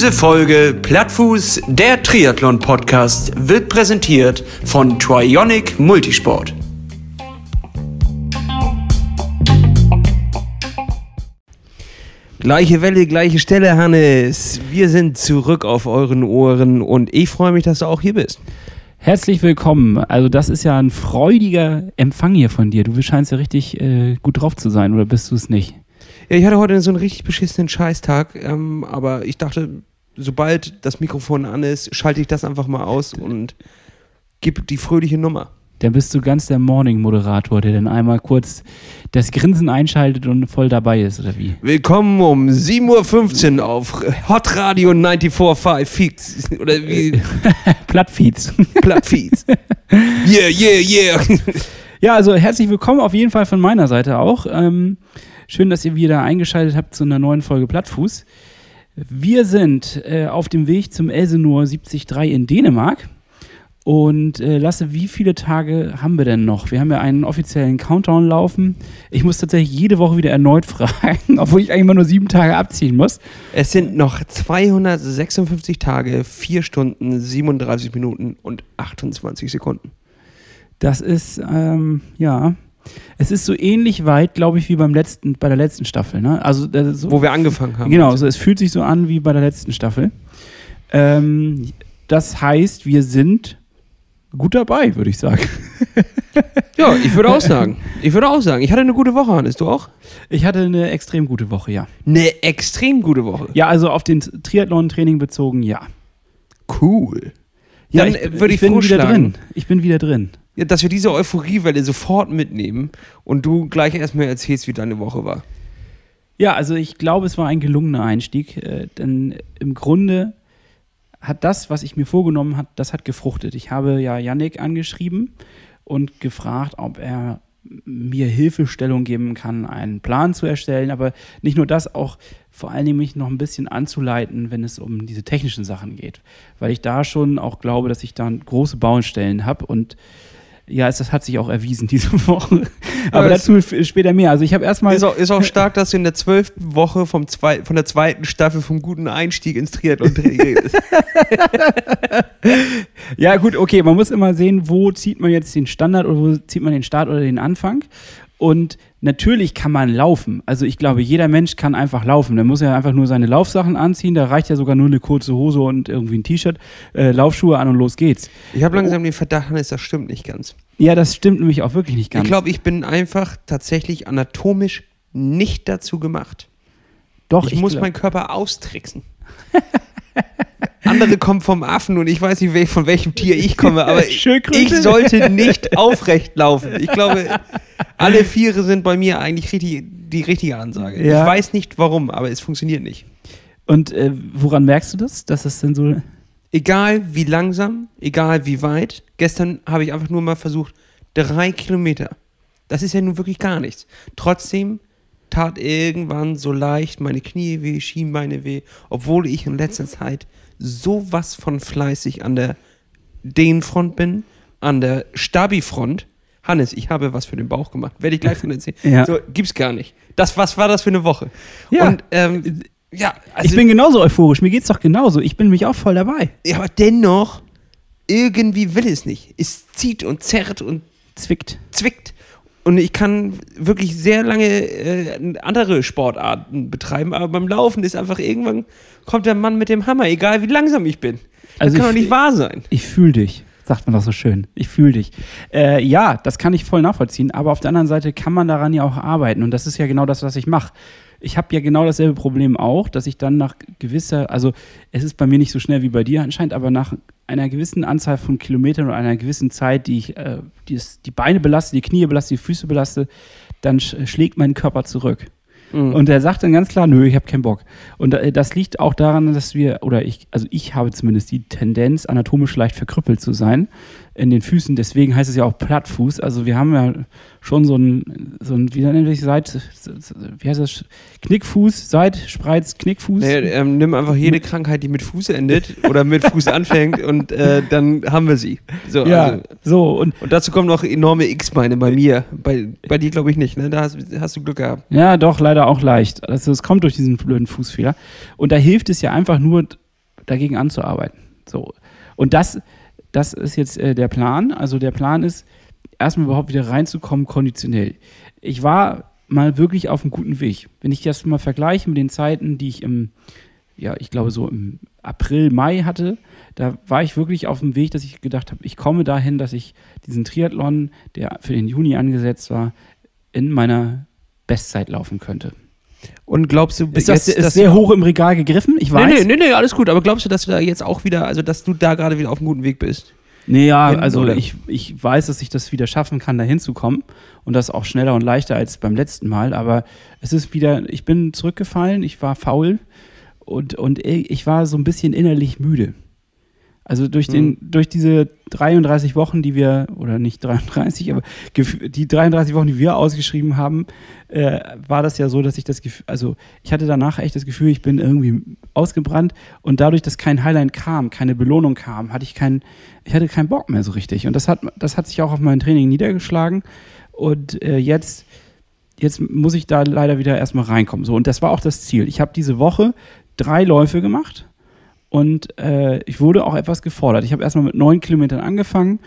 Diese Folge Plattfuß, der Triathlon-Podcast, wird präsentiert von Trionic Multisport. Gleiche Welle, gleiche Stelle, Hannes. Wir sind zurück auf euren Ohren und ich freue mich, dass du auch hier bist. Herzlich willkommen. Also das ist ja ein freudiger Empfang hier von dir. Du scheinst ja richtig äh, gut drauf zu sein, oder bist du es nicht? Ja, ich hatte heute so einen richtig beschissenen Scheißtag, ähm, aber ich dachte, sobald das Mikrofon an ist, schalte ich das einfach mal aus und gebe die fröhliche Nummer. Dann bist du ganz der Morning-Moderator, der dann einmal kurz das Grinsen einschaltet und voll dabei ist, oder wie? Willkommen um 7.15 Uhr auf Hot Radio 94.5 Feeds. Oder wie? Plattfeeds. Plattfeeds. Yeah, yeah, yeah. Ja, also herzlich willkommen auf jeden Fall von meiner Seite auch. Ähm, schön, dass ihr wieder eingeschaltet habt zu einer neuen Folge Plattfuß. Wir sind äh, auf dem Weg zum Elsenor 73 in Dänemark. Und äh, Lasse, wie viele Tage haben wir denn noch? Wir haben ja einen offiziellen Countdown laufen. Ich muss tatsächlich jede Woche wieder erneut fragen, obwohl ich eigentlich immer nur sieben Tage abziehen muss. Es sind noch 256 Tage, 4 Stunden, 37 Minuten und 28 Sekunden. Das ist, ähm, ja, es ist so ähnlich weit, glaube ich, wie beim letzten, bei der letzten Staffel. Ne? Also, so, Wo wir angefangen haben. Genau, so, es fühlt sich so an wie bei der letzten Staffel. Ähm, das heißt, wir sind gut dabei, würde ich sagen. Ja, ich würde auch sagen. Ich würde auch sagen. Ich hatte eine gute Woche, Hannes. Du auch? Ich hatte eine extrem gute Woche, ja. Eine extrem gute Woche. Ja, also auf den Triathlon-Training bezogen, ja. Cool. Ja, Dann, ich, würde ich bin wieder drin. Ich bin wieder drin. Dass wir diese Euphoriewelle sofort mitnehmen und du gleich erstmal erzählst, wie deine Woche war. Ja, also ich glaube, es war ein gelungener Einstieg, äh, denn im Grunde hat das, was ich mir vorgenommen habe, das hat gefruchtet. Ich habe ja Yannick angeschrieben und gefragt, ob er mir Hilfestellung geben kann, einen Plan zu erstellen, aber nicht nur das, auch vor allen Dingen mich noch ein bisschen anzuleiten, wenn es um diese technischen Sachen geht, weil ich da schon auch glaube, dass ich da große Baustellen habe und ja, es, das hat sich auch erwiesen diese Woche. Aber es- dazu später mehr. Also ich habe erstmal Ist auch, ist auch stark, dass du in der zwölften Woche vom zwei, von der zweiten Staffel vom guten Einstieg ins Triathlon redest. Ja, gut, okay, man muss immer sehen, wo zieht man jetzt den Standard oder wo zieht man den Start oder den Anfang. Und natürlich kann man laufen. Also ich glaube, jeder Mensch kann einfach laufen. Der muss ja einfach nur seine Laufsachen anziehen. Da reicht ja sogar nur eine kurze Hose und irgendwie ein T-Shirt, äh, Laufschuhe an und los geht's. Ich habe langsam den Verdacht, Hannes, das stimmt nicht ganz. Ja, das stimmt nämlich auch wirklich nicht ganz. Ich glaube, ich bin einfach tatsächlich anatomisch nicht dazu gemacht. doch, ich, muss glaub- meinen Körper austricksen. Andere kommen vom Affen und ich weiß nicht, von welchem Tier ich komme, aber ich sollte nicht aufrecht laufen. Ich glaube, alle Viere sind bei mir eigentlich richtig, die richtige Ansage. Ja. Ich weiß nicht warum, aber es funktioniert nicht. Und äh, woran merkst du das? Dass das denn so. Egal wie langsam, egal wie weit. Gestern habe ich einfach nur mal versucht, drei Kilometer. Das ist ja nun wirklich gar nichts. Trotzdem tat irgendwann so leicht meine Knie weh, Schienbeine weh, obwohl ich in letzter Zeit sowas von fleißig an der Dehnfront bin, an der Stabi-Front. Hannes, ich habe was für den Bauch gemacht. Werde ich gleich von erzählen. Ja. So, gibt's gar nicht. Das, was war das für eine Woche? Ja. Und, ähm, ja, also, ich bin genauso euphorisch. Mir geht's doch genauso. Ich bin mich auch voll dabei. ja, aber dennoch, irgendwie will es nicht. Es zieht und zerrt und Zwickt. zwickt. Und ich kann wirklich sehr lange äh, andere Sportarten betreiben, aber beim Laufen ist einfach irgendwann kommt der Mann mit dem Hammer, egal wie langsam ich bin. Das Also kann doch nicht wahr sein. Ich fühle dich, sagt man doch so schön. Ich fühle dich. Äh, ja, das kann ich voll nachvollziehen, aber auf der anderen Seite kann man daran ja auch arbeiten und das ist ja genau das, was ich mache. Ich habe ja genau dasselbe Problem auch, dass ich dann nach gewisser, also es ist bei mir nicht so schnell wie bei dir anscheinend, aber nach einer gewissen Anzahl von Kilometern oder einer gewissen Zeit, die ich äh, die, es- die Beine belaste, die Knie belaste, die Füße belaste, dann sch schlägt mein Körper zurück. Mhm. Und er sagt dann ganz klar, nö, ich habe keinen Bock. Und äh, das liegt auch daran, dass wir, oder ich, also ich habe zumindest die Tendenz, anatomisch leicht verkrüppelt zu sein. In den Füßen. Deswegen heißt es ja auch Plattfuß. Also wir haben ja schon so ein, so ein wie nennt sich Seit, wie heißt das? Knickfuß, Seit, Spreiz, Knickfuß. Nee, ähm, nimm einfach jede Krankheit, die mit Fuß endet oder mit Fuß anfängt und äh, dann haben wir sie. So, ja, also, so und und dazu kommen noch enorme X-Beine bei mir. Bei, bei dir glaube ich nicht, ne? Da hast, hast du Glück gehabt. Ja, doch, leider auch leicht. Also es kommt durch diesen blöden Fußfehler. Und da hilft es ja einfach nur, dagegen anzuarbeiten. So. Und das, das ist jetzt äh, der Plan. Also der Plan ist, erstmal überhaupt wieder reinzukommen, konditionell. Ich war mal wirklich auf einem guten Weg. Wenn ich das mal vergleiche mit den Zeiten, die ich im, ja, ich glaube so im April, Mai hatte, da war ich wirklich auf dem Weg, dass ich gedacht habe, ich komme dahin, dass ich diesen Triathlon, der für den Juni angesetzt war, in meiner Bestzeit laufen könnte. Und glaubst du, Ist das jetzt, ist sehr hoch im Regal gegriffen? Ich Nee, weiß. nee, nee, nee, alles gut. Aber glaubst du, dass du da jetzt auch wieder, also dass du da gerade wieder auf einem guten Weg bist? Nee, ja, also oder? ich, ich weiß, dass ich das wieder schaffen kann, da hinzukommen. Und das auch schneller und leichter als beim letzten Mal. Aber es ist wieder, ich bin zurückgefallen, ich war faul und, und ich war so ein bisschen innerlich müde. Also durch, den, durch diese 33 Wochen, die wir, oder nicht 33, aber die 33 Wochen, die wir ausgeschrieben haben, äh, war das ja so, dass ich das Gefühl, also ich hatte danach echt das Gefühl, ich bin irgendwie ausgebrannt und dadurch, dass kein Highlight kam, keine Belohnung kam, hatte ich keinen, ich hatte keinen Bock mehr so richtig. Und das hat, das hat sich auch auf mein Training niedergeschlagen. Und äh, jetzt, jetzt muss ich da leider wieder erstmal reinkommen. So, und das war auch das Ziel. Ich habe diese Woche drei Läufe gemacht und äh, ich wurde auch etwas gefordert. Ich habe erstmal mit neun Kilometern angefangen.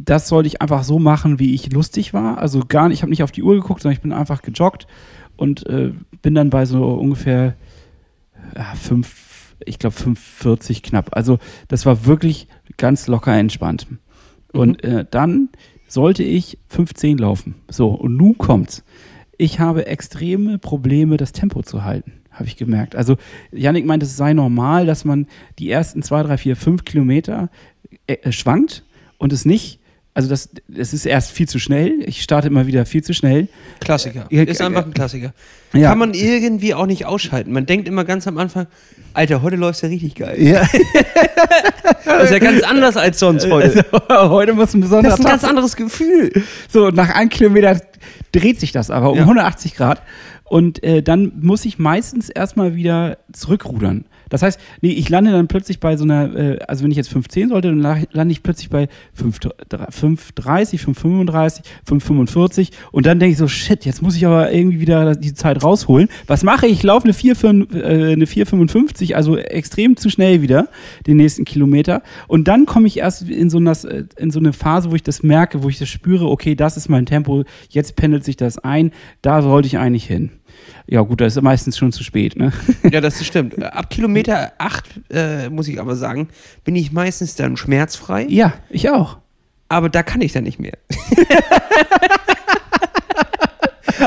Das sollte ich einfach so machen, wie ich lustig war. Also gar nicht, ich habe nicht auf die Uhr geguckt, sondern ich bin einfach gejoggt und äh, bin dann bei so ungefähr ja, fünf, ich glaube 5,40 knapp. Also das war wirklich ganz locker entspannt. Und äh, dann sollte ich 5,10 laufen. So, und nun kommt's. Ich habe extreme Probleme, das Tempo zu halten, habe ich gemerkt. Also, Yannick meint, es sei normal, dass man die ersten 2, 3, 4, 5 Kilometer äh, äh, schwankt und es nicht, also das, das ist erst viel zu schnell. Ich starte immer wieder viel zu schnell. Klassiker. Ja, ist ja, einfach ein Klassiker. Ja. Kann man irgendwie auch nicht ausschalten. Man denkt immer ganz am Anfang, Alter, heute läuft's ja richtig geil. Ja. Das ist ja ganz anders als sonst heute. Also, heute muss ein besonderer Das ist ein ganz anderes Gefühl. So, nach einem Kilometer dreht sich das aber um Ja. 180 Grad. Und äh, dann muss ich meistens erstmal wieder zurückrudern. Das heißt, nee, ich lande dann plötzlich bei so einer, äh, also wenn ich jetzt 5,10 sollte, dann la- lande ich plötzlich bei 5,30, 5,35, 5,45 und dann denke ich so, shit, jetzt muss ich aber irgendwie wieder die Zeit rausholen. Was mache ich? Ich laufe eine 4,5, äh, 4,55, also extrem zu schnell wieder, den nächsten Kilometer. Und dann komme ich erst in so, eine, in so eine Phase, wo ich das merke, wo ich das spüre, okay, das ist mein Tempo, jetzt pendelt sich das ein, da sollte ich eigentlich hin. Ja, gut, das ist meistens schon zu spät, ne? Ja, das stimmt. Ab Kilometer 8, äh, muss ich aber sagen, bin ich meistens dann schmerzfrei. Ja, ich auch. aber da kann ich dann nicht mehr.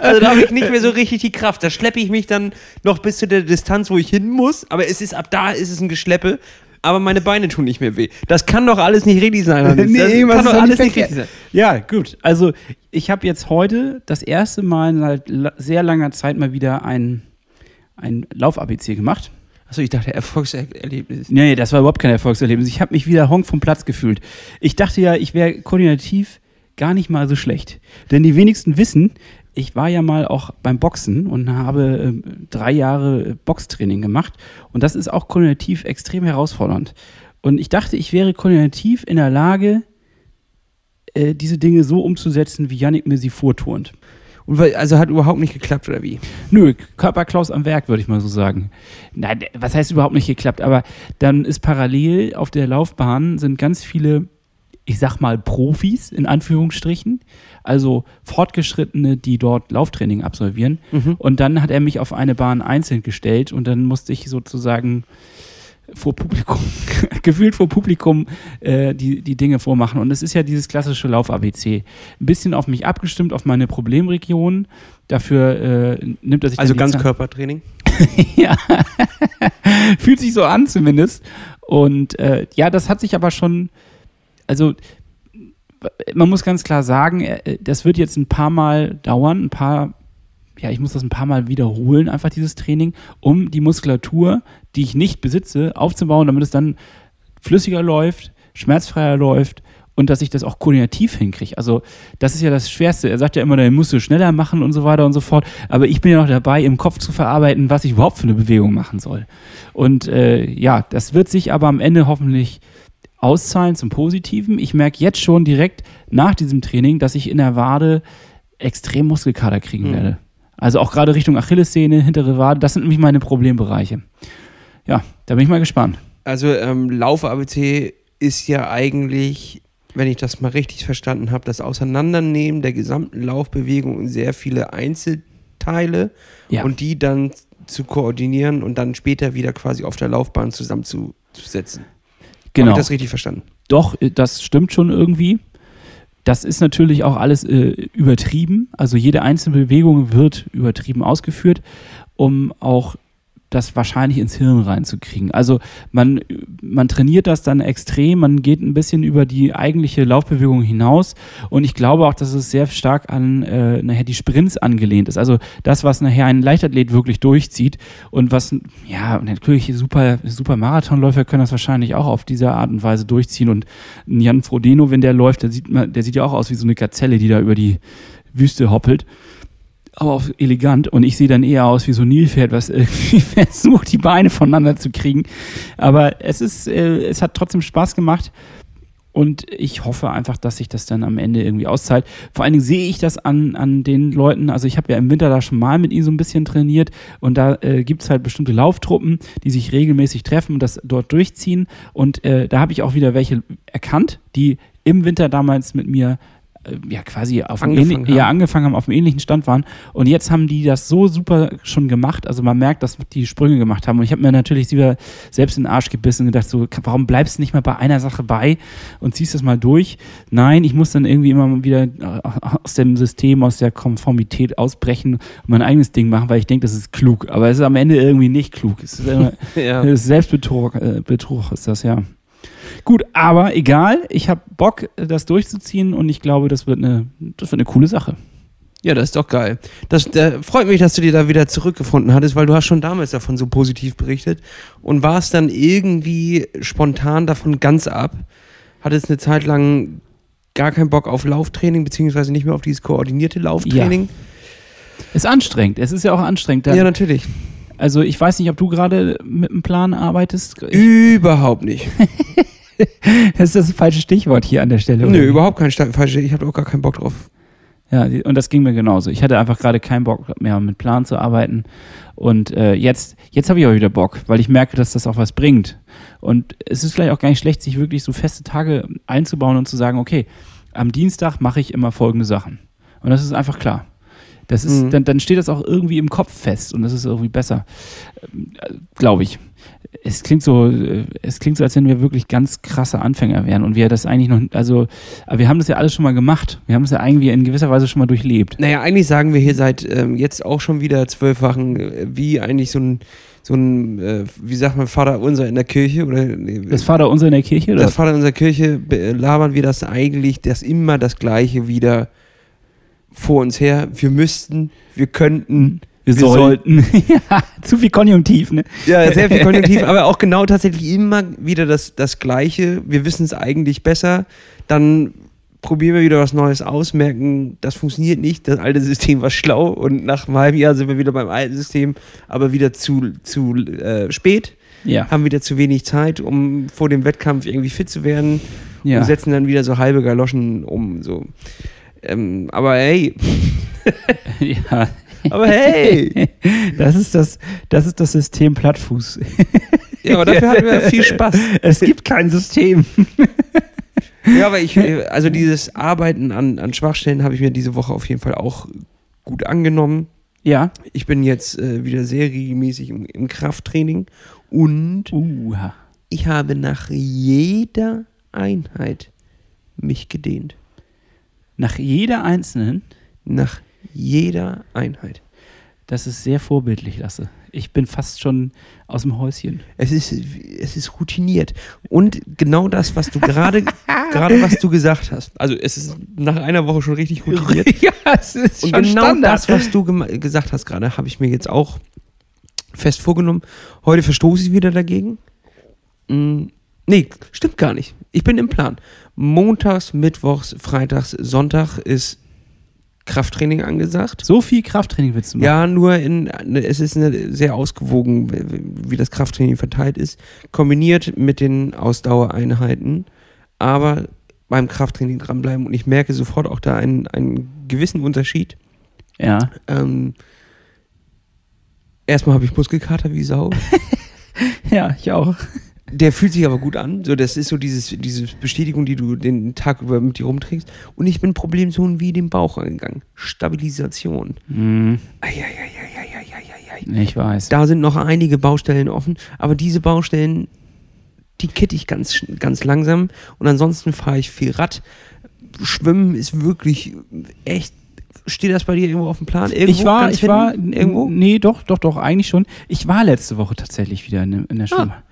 also da habe ich nicht mehr so richtig die Kraft. Da schleppe ich mich dann noch bis zu der Distanz, wo ich hin muss. Aber es ist ab da ist es ein Geschleppe. Aber meine Beine tun nicht mehr weh. Das kann doch alles nicht richtig sein. Hannes. das kann doch alles nicht richtig sein. Ja, gut. Also, ich habe jetzt heute das erste Mal seit sehr langer Zeit mal wieder ein, ein Lauf-ABC gemacht. Achso, ich dachte Erfolgserlebnis. Nee, das war überhaupt kein Erfolgserlebnis. Ich habe mich wieder Honk vom Platz gefühlt. Ich dachte ja, ich wäre koordinativ gar nicht mal so schlecht. Denn die wenigsten wissen, ich war ja mal auch beim Boxen und habe ähm, drei Jahre äh, Boxtraining gemacht. Und das ist auch koordinativ extrem herausfordernd. Und ich dachte, ich wäre koordinativ in der Lage, äh, diese Dinge so umzusetzen, wie Yannick mir sie vorturnt. Und weil, also hat überhaupt nicht geklappt, oder wie? Nö, Körperklaus am Werk, würde ich mal so sagen. Nein, was heißt überhaupt nicht geklappt? Aber dann ist parallel auf der Laufbahn sind ganz viele, ich sag mal, Profis in Anführungsstrichen, also Fortgeschrittene, die dort Lauftraining absolvieren. Und dann hat er mich auf eine Bahn einzeln gestellt und dann musste ich sozusagen vor Publikum, gefühlt vor Publikum, äh, die, die Dinge vormachen. Und es ist ja dieses klassische Lauf-ABC. Ein bisschen auf mich abgestimmt, auf meine Problemregion. Dafür äh, nimmt er sich Also Zeit- Ganzkörpertraining. ja. Fühlt sich so an zumindest. Und äh, ja, das hat sich aber schon, also man muss ganz klar sagen, äh, das wird jetzt ein paar Mal dauern, ein paar, ja, ich muss das ein paar Mal wiederholen, einfach dieses Training, um die Muskulatur, die ich nicht besitze, aufzubauen, damit es dann flüssiger läuft, schmerzfreier läuft und dass ich das auch koordinativ hinkriege. Also das ist ja das Schwerste. Er sagt ja immer, dann musst du schneller machen und so weiter und so fort. Aber ich bin ja noch dabei, im Kopf zu verarbeiten, was ich überhaupt für eine Bewegung machen soll. Und äh, ja, das wird sich aber am Ende hoffentlich auszahlen zum Positiven. Ich merke jetzt schon direkt nach diesem Training, dass ich in der Wade extrem Muskelkater kriegen Mhm. werde. Also auch gerade Richtung Achillessehne, hintere Wade, das sind nämlich meine Problembereiche. Ja, da bin ich mal gespannt. Also ähm, Lauf-ABC ist ja eigentlich, wenn ich das mal richtig verstanden habe, das Auseinandernehmen der gesamten Laufbewegung in sehr viele Einzelteile Ja. und die dann zu koordinieren und dann später wieder quasi auf der Laufbahn zusammenzusetzen. Habe Genau. ich das richtig verstanden? Doch, äh, das stimmt schon irgendwie. Das ist natürlich auch alles äh, übertrieben. Also jede einzelne Bewegung wird übertrieben ausgeführt, um auch das wahrscheinlich ins Hirn reinzukriegen. Also man, man trainiert das dann extrem, man geht ein bisschen über die eigentliche Laufbewegung hinaus und ich glaube auch, dass es sehr stark an äh, nachher die Sprints angelehnt ist. Also das, was nachher ein Leichtathlet wirklich durchzieht und was, ja, natürlich super, super Marathonläufer können das wahrscheinlich auch auf diese Art und Weise durchziehen und Jan Frodeno, wenn der läuft, der sieht, der sieht ja auch aus wie so eine Gazelle, die da über die Wüste hoppelt aber auch elegant. Und ich sehe dann eher aus wie so ein Nilpferd, was irgendwie versucht, die Beine voneinander zu kriegen. Aber es ist, äh, es hat trotzdem Spaß gemacht. Und ich hoffe einfach, dass sich das dann am Ende irgendwie auszahlt. Vor allen Dingen sehe ich das an, an den Leuten, also ich habe ja im Winter da schon mal mit ihnen so ein bisschen trainiert. Und da äh, gibt es halt bestimmte Lauftruppen, die sich regelmäßig treffen und das dort durchziehen. Und äh, da habe ich auch wieder welche erkannt, die im Winter damals mit mir ja quasi auf dem Angefangen ähnlich- ja, haben. angefangen haben, auf dem ähnlichen Stand waren. Und jetzt haben die das so super schon gemacht. Also man merkt, dass die Sprünge gemacht haben. Und ich habe mir natürlich wieder selbst in den Arsch gebissen und gedacht, so, warum bleibst du nicht mal bei einer Sache bei und ziehst das mal durch? Nein, ich muss dann irgendwie immer wieder äh, aus dem System, aus der Konformität ausbrechen und mein eigenes Ding machen, weil ich denke, das ist klug. Aber es ist am Ende irgendwie nicht klug. Es ist, immer, Ja. Selbstbetrug äh, Betrug ist das, ja. Gut, aber egal. Ich habe Bock, das durchzuziehen und ich glaube, das wird eine, das wird eine coole Sache. Ja, das ist doch geil. Das, da freut mich, dass du dir da wieder zurückgefunden hattest, weil du hast schon damals davon so positiv berichtet und warst dann irgendwie spontan davon ganz ab. Hattest eine Zeit lang gar keinen Bock auf Lauftraining, beziehungsweise nicht mehr auf dieses koordinierte Lauftraining. Ist anstrengend. Es ist ja auch anstrengend. Da, Ja, natürlich. Also ich weiß nicht, ob du gerade mit einem Plan arbeitest. Ich, Überhaupt nicht. das ist das falsche Stichwort hier an der Stelle. Nö, oder? überhaupt kein Sta- falsche. Ich habe auch gar keinen Bock drauf. Ja, und das ging mir genauso. Ich hatte einfach gerade keinen Bock mehr mit Plan zu arbeiten. Und äh, jetzt, jetzt habe ich auch wieder Bock, weil ich merke, dass das auch was bringt. Und es ist vielleicht auch gar nicht schlecht, sich wirklich so feste Tage einzubauen und zu sagen, okay, am Dienstag mache ich immer folgende Sachen. Und das ist einfach klar. Das ist, Mhm. dann, dann steht das auch irgendwie im Kopf fest und das ist irgendwie besser, glaube ich. Es klingt so, äh, es klingt so, als wenn wir wirklich ganz krasse Anfänger wären und wir das eigentlich noch, also, aber wir haben das ja alles schon mal gemacht. Wir haben es ja irgendwie in gewisser Weise schon mal durchlebt. Naja, eigentlich sagen wir hier seit ähm, jetzt auch schon wieder zwölf Wochen, äh, wie eigentlich so ein, so ein äh, wie sagt man, Vater unser in der Kirche oder nee, Das Vater unser in der Kirche, oder? das Vater unserer Kirche be- labern wir das eigentlich, das immer das Gleiche wieder vor uns her. Wir müssten, wir könnten, wir, wir sollten. ja, zu viel Konjunktiv, ne? ja, sehr viel Konjunktiv, aber auch genau tatsächlich immer wieder das, das Gleiche. Wir wissen es eigentlich besser, dann probieren wir wieder was Neues aus, merken, das funktioniert nicht, das alte System war schlau und nach einem halben Jahr sind wir wieder beim alten System, aber wieder zu, zu äh, spät, Ja. haben wieder zu wenig Zeit, um vor dem Wettkampf irgendwie fit zu werden ja. und setzen dann wieder so halbe Galoschen um. So. Ähm, aber hey, ja. aber hey! Das ist das, das ist das System Plattfuß. ja, aber dafür hatten wir viel Spaß. Es gibt kein System. Ja, aber ich, also dieses Arbeiten an, an Schwachstellen habe ich mir diese Woche auf jeden Fall auch gut angenommen. Ja. Ich bin jetzt äh, wieder sehr regelmäßig im, im Krafttraining und Uh. ich habe nach jeder Einheit mich gedehnt. Nach jeder einzelnen, Nach jeder Einheit. das ist sehr vorbildlich, Lasse. Ich bin fast schon aus dem Häuschen. Es ist, es ist routiniert. Und genau das, was du gerade, gerade was du gesagt hast. Also es ist nach einer Woche schon richtig routiniert. ja, es ist Und genau das, was du gesagt hast gerade, habe ich mir jetzt auch fest vorgenommen. Heute verstoße ich wieder dagegen. Mm, nee, stimmt gar nicht. Ich bin im Plan. Montags, Mittwochs, Freitags, Sonntag ist Krafttraining angesagt. So viel Krafttraining willst du machen? Ja, nur in, es ist eine sehr ausgewogen, wie wie das Krafttraining verteilt ist, kombiniert mit den Ausdauereinheiten, aber beim Krafttraining dranbleiben und ich merke sofort auch da einen, einen gewissen Unterschied. Ja. Ähm, erstmal habe ich Muskelkater wie Sau. Ja, ich auch. Der fühlt sich aber gut an. So, das ist so dieses, diese Bestätigung, die du den Tag über mit dir rumträgst. Und ich bin Problemzonen wie den Bauch angegangen. Stabilisation. Mhm. Ich weiß. Da sind noch einige Baustellen offen, aber diese Baustellen, die kitte ich ganz, ganz langsam. Und ansonsten fahre ich viel Rad. Schwimmen ist wirklich echt. Steht das bei dir irgendwo auf dem Plan? Irgendwo ich war, ich war, irgendwo. Nee, doch, doch, doch, eigentlich schon. Ich war letzte Woche tatsächlich wieder in, in der Schwimme.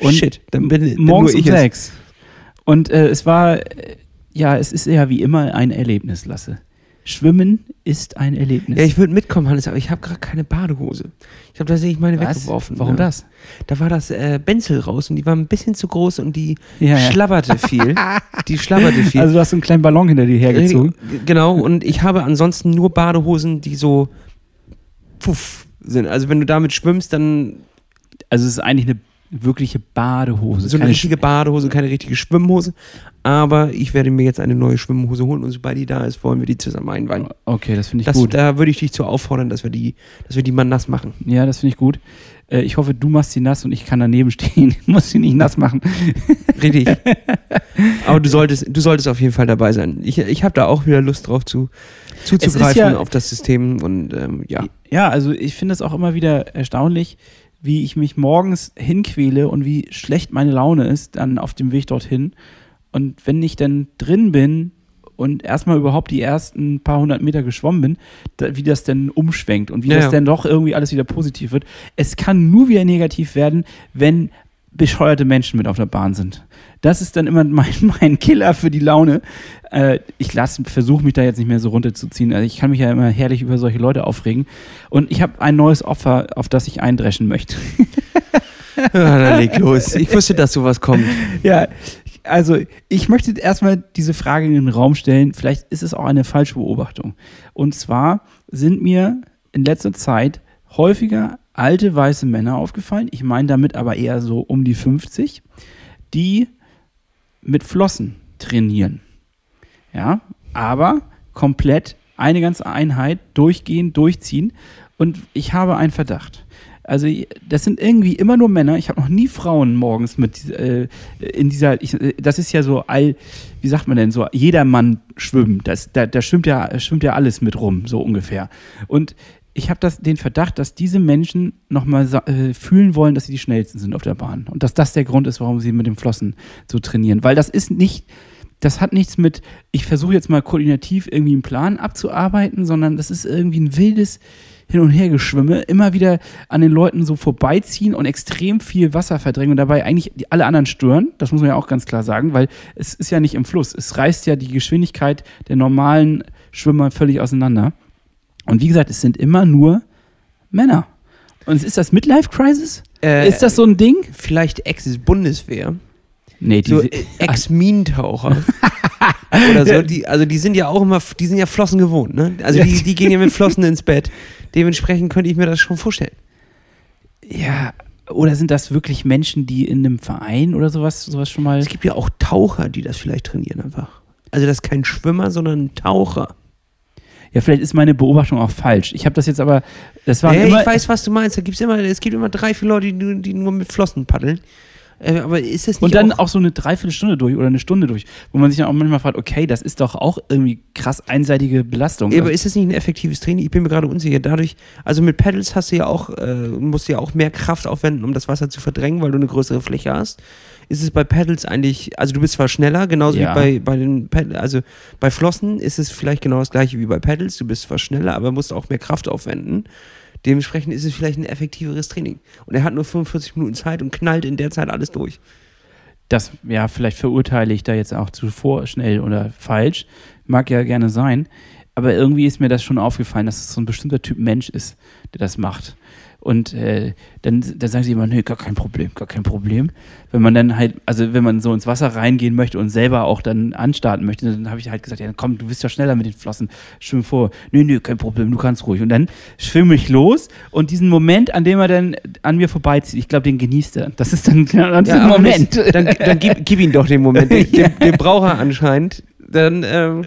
Und Shit, dann bin dann morgens nur um ich es. sechs. Und äh, es war, äh, ja, es ist ja wie immer ein Erlebnis, Lasse. Schwimmen ist ein Erlebnis. Ja, ich würde mitkommen, Hannes, aber ich habe gerade keine Badehose. Ich habe tatsächlich meine Was? weggeworfen. Warum ja. das? Da war das äh, Benzel raus und die war ein bisschen zu groß und die Ja, schlabberte viel. die schlabberte viel. Also du hast einen kleinen Ballon hinter dir hergezogen. G- Genau, und ich habe ansonsten nur Badehosen, die so puff sind. Also wenn du damit schwimmst, dann Also es ist eigentlich eine wirkliche Badehose. so eine keine richtige Badehose, keine richtige Schwimmhose. Aber ich werde mir jetzt eine neue Schwimmhose holen und sobald die da ist, wollen wir die zusammen einweihen. Okay, das finde ich Das, gut. da würde ich dich zu auffordern, dass wir die, dass wir die mal nass machen. Ja, das finde ich gut. Äh, Ich hoffe, du machst sie nass und ich kann daneben stehen. Ich muss sie nicht nass machen. Richtig. Aber du solltest, du solltest auf jeden Fall dabei sein. Ich, ich habe da auch wieder Lust drauf zu, zuzugreifen ja- auf das System und ähm, ja. Ja, also ich finde es auch immer wieder erstaunlich, wie ich mich morgens hinquäle und wie schlecht meine Laune ist dann auf dem Weg dorthin. Und wenn ich dann drin bin und erstmal überhaupt die ersten paar hundert Meter geschwommen bin, da, wie das denn umschwenkt und wie Ja, das ja. dann doch irgendwie alles wieder positiv wird. Es kann nur wieder negativ werden, wenn bescheuerte Menschen mit auf der Bahn sind. Das ist dann immer mein, mein Killer für die Laune. Äh, ich versuche mich da jetzt nicht mehr so runterzuziehen. Also ich kann mich ja immer herrlich über solche Leute aufregen. Und ich habe ein neues Opfer, auf das ich eindreschen möchte. ja dann leg los. Ich wusste, dass sowas kommt. Ja, also ich möchte erstmal diese Frage in den Raum stellen. Vielleicht ist es auch eine falsche Beobachtung. Und zwar sind mir in letzter Zeit häufiger alte weiße Männer aufgefallen. Ich meine damit aber eher so um die 50, die mit Flossen trainieren. Ja, aber komplett eine ganze Einheit durchgehen, durchziehen. Und ich habe einen Verdacht. Also das sind irgendwie immer nur Männer. Ich habe noch nie Frauen morgens mit äh, in dieser. Ich, äh, das ist ja so all, wie sagt man denn so? Jedermann schwimmen. Das, da, da schwimmt ja schwimmt ja alles mit rum, so ungefähr. Und ich habe den Verdacht, dass diese Menschen nochmal äh, fühlen wollen, dass sie die schnellsten sind auf der Bahn und dass das der Grund ist, warum sie mit den Flossen so trainieren. Weil das ist nicht das hat nichts mit, ich versuche jetzt mal koordinativ irgendwie einen Plan abzuarbeiten, sondern das ist irgendwie ein wildes Hin- und Hergeschwimme, immer wieder an den Leuten so vorbeiziehen und extrem viel Wasser verdrängen und dabei eigentlich alle anderen stören. Das muss man ja auch ganz klar sagen, weil es ist ja nicht im Fluss. Es reißt ja die Geschwindigkeit der normalen Schwimmer völlig auseinander. Und wie gesagt, es sind immer nur Männer. Und ist das Midlife-Crisis? Äh, ist das so ein Ding? Vielleicht Ex-Bundeswehr. Nee, die, So Ex-Minentaucher. Oder so. Die, also die sind ja auch immer, die sind ja Flossen gewohnt, ne? Also die, die gehen ja mit Flossen ins Bett. Dementsprechend könnte ich mir das schon vorstellen. Ja, oder sind das wirklich Menschen, die in einem Verein oder sowas, sowas schon mal. Es gibt ja auch Taucher, die das vielleicht trainieren einfach. Also das ist kein Schwimmer, sondern ein Taucher. Ja, vielleicht ist meine Beobachtung auch falsch. Ich habe das jetzt aber. Das war Ja, immer. ich weiß, was du meinst. Da gibt's immer, es gibt immer drei, vier Leute, die, nur- die nur mit Flossen paddeln. Äh, aber ist das nicht und dann auch, auch so eine Dreiviertelstunde durch oder eine Stunde durch, wo man sich dann auch manchmal fragt, okay, das ist doch auch irgendwie krass einseitige Belastung. Ja, aber ist das nicht ein effektives Training? Ich bin mir gerade unsicher. Dadurch, also mit Pedals hast du ja auch, äh, musst du ja auch mehr Kraft aufwenden, um das Wasser zu verdrängen, weil du eine größere Fläche hast. Ist es bei Pedals eigentlich, also du bist zwar schneller, genauso Ja. wie bei, bei den Pedals, also bei Flossen ist es vielleicht genau das gleiche wie bei Pedals. Du bist zwar schneller, aber musst auch mehr Kraft aufwenden. Dementsprechend ist es vielleicht ein effektiveres Training. Und er hat nur 45 Minuten Zeit und knallt in der Zeit alles durch. das, ja, vielleicht verurteile ich da jetzt auch zu vorschnell oder falsch. Mag ja gerne sein. aber irgendwie ist mir das schon aufgefallen, dass es so ein bestimmter Typ Mensch ist, der das macht. Und äh, dann, dann sagen sie immer, nee, gar kein Problem, gar kein Problem. Wenn man dann halt, also wenn man so ins Wasser reingehen möchte und selber auch dann anstarten möchte, dann habe ich halt gesagt, ja komm, du bist ja schneller mit den Flossen, schwimm vor. Nee, nee, kein Problem, du kannst ruhig. Und dann schwimme ich los und diesen Moment, an dem er dann an mir vorbeizieht, ich glaube, den genießt er. Das ist dann genau dieser aber Moment. nicht- Dann, dann gib, gib ihm doch den Moment. Den, den, den braucht er anscheinend. Dann ähm,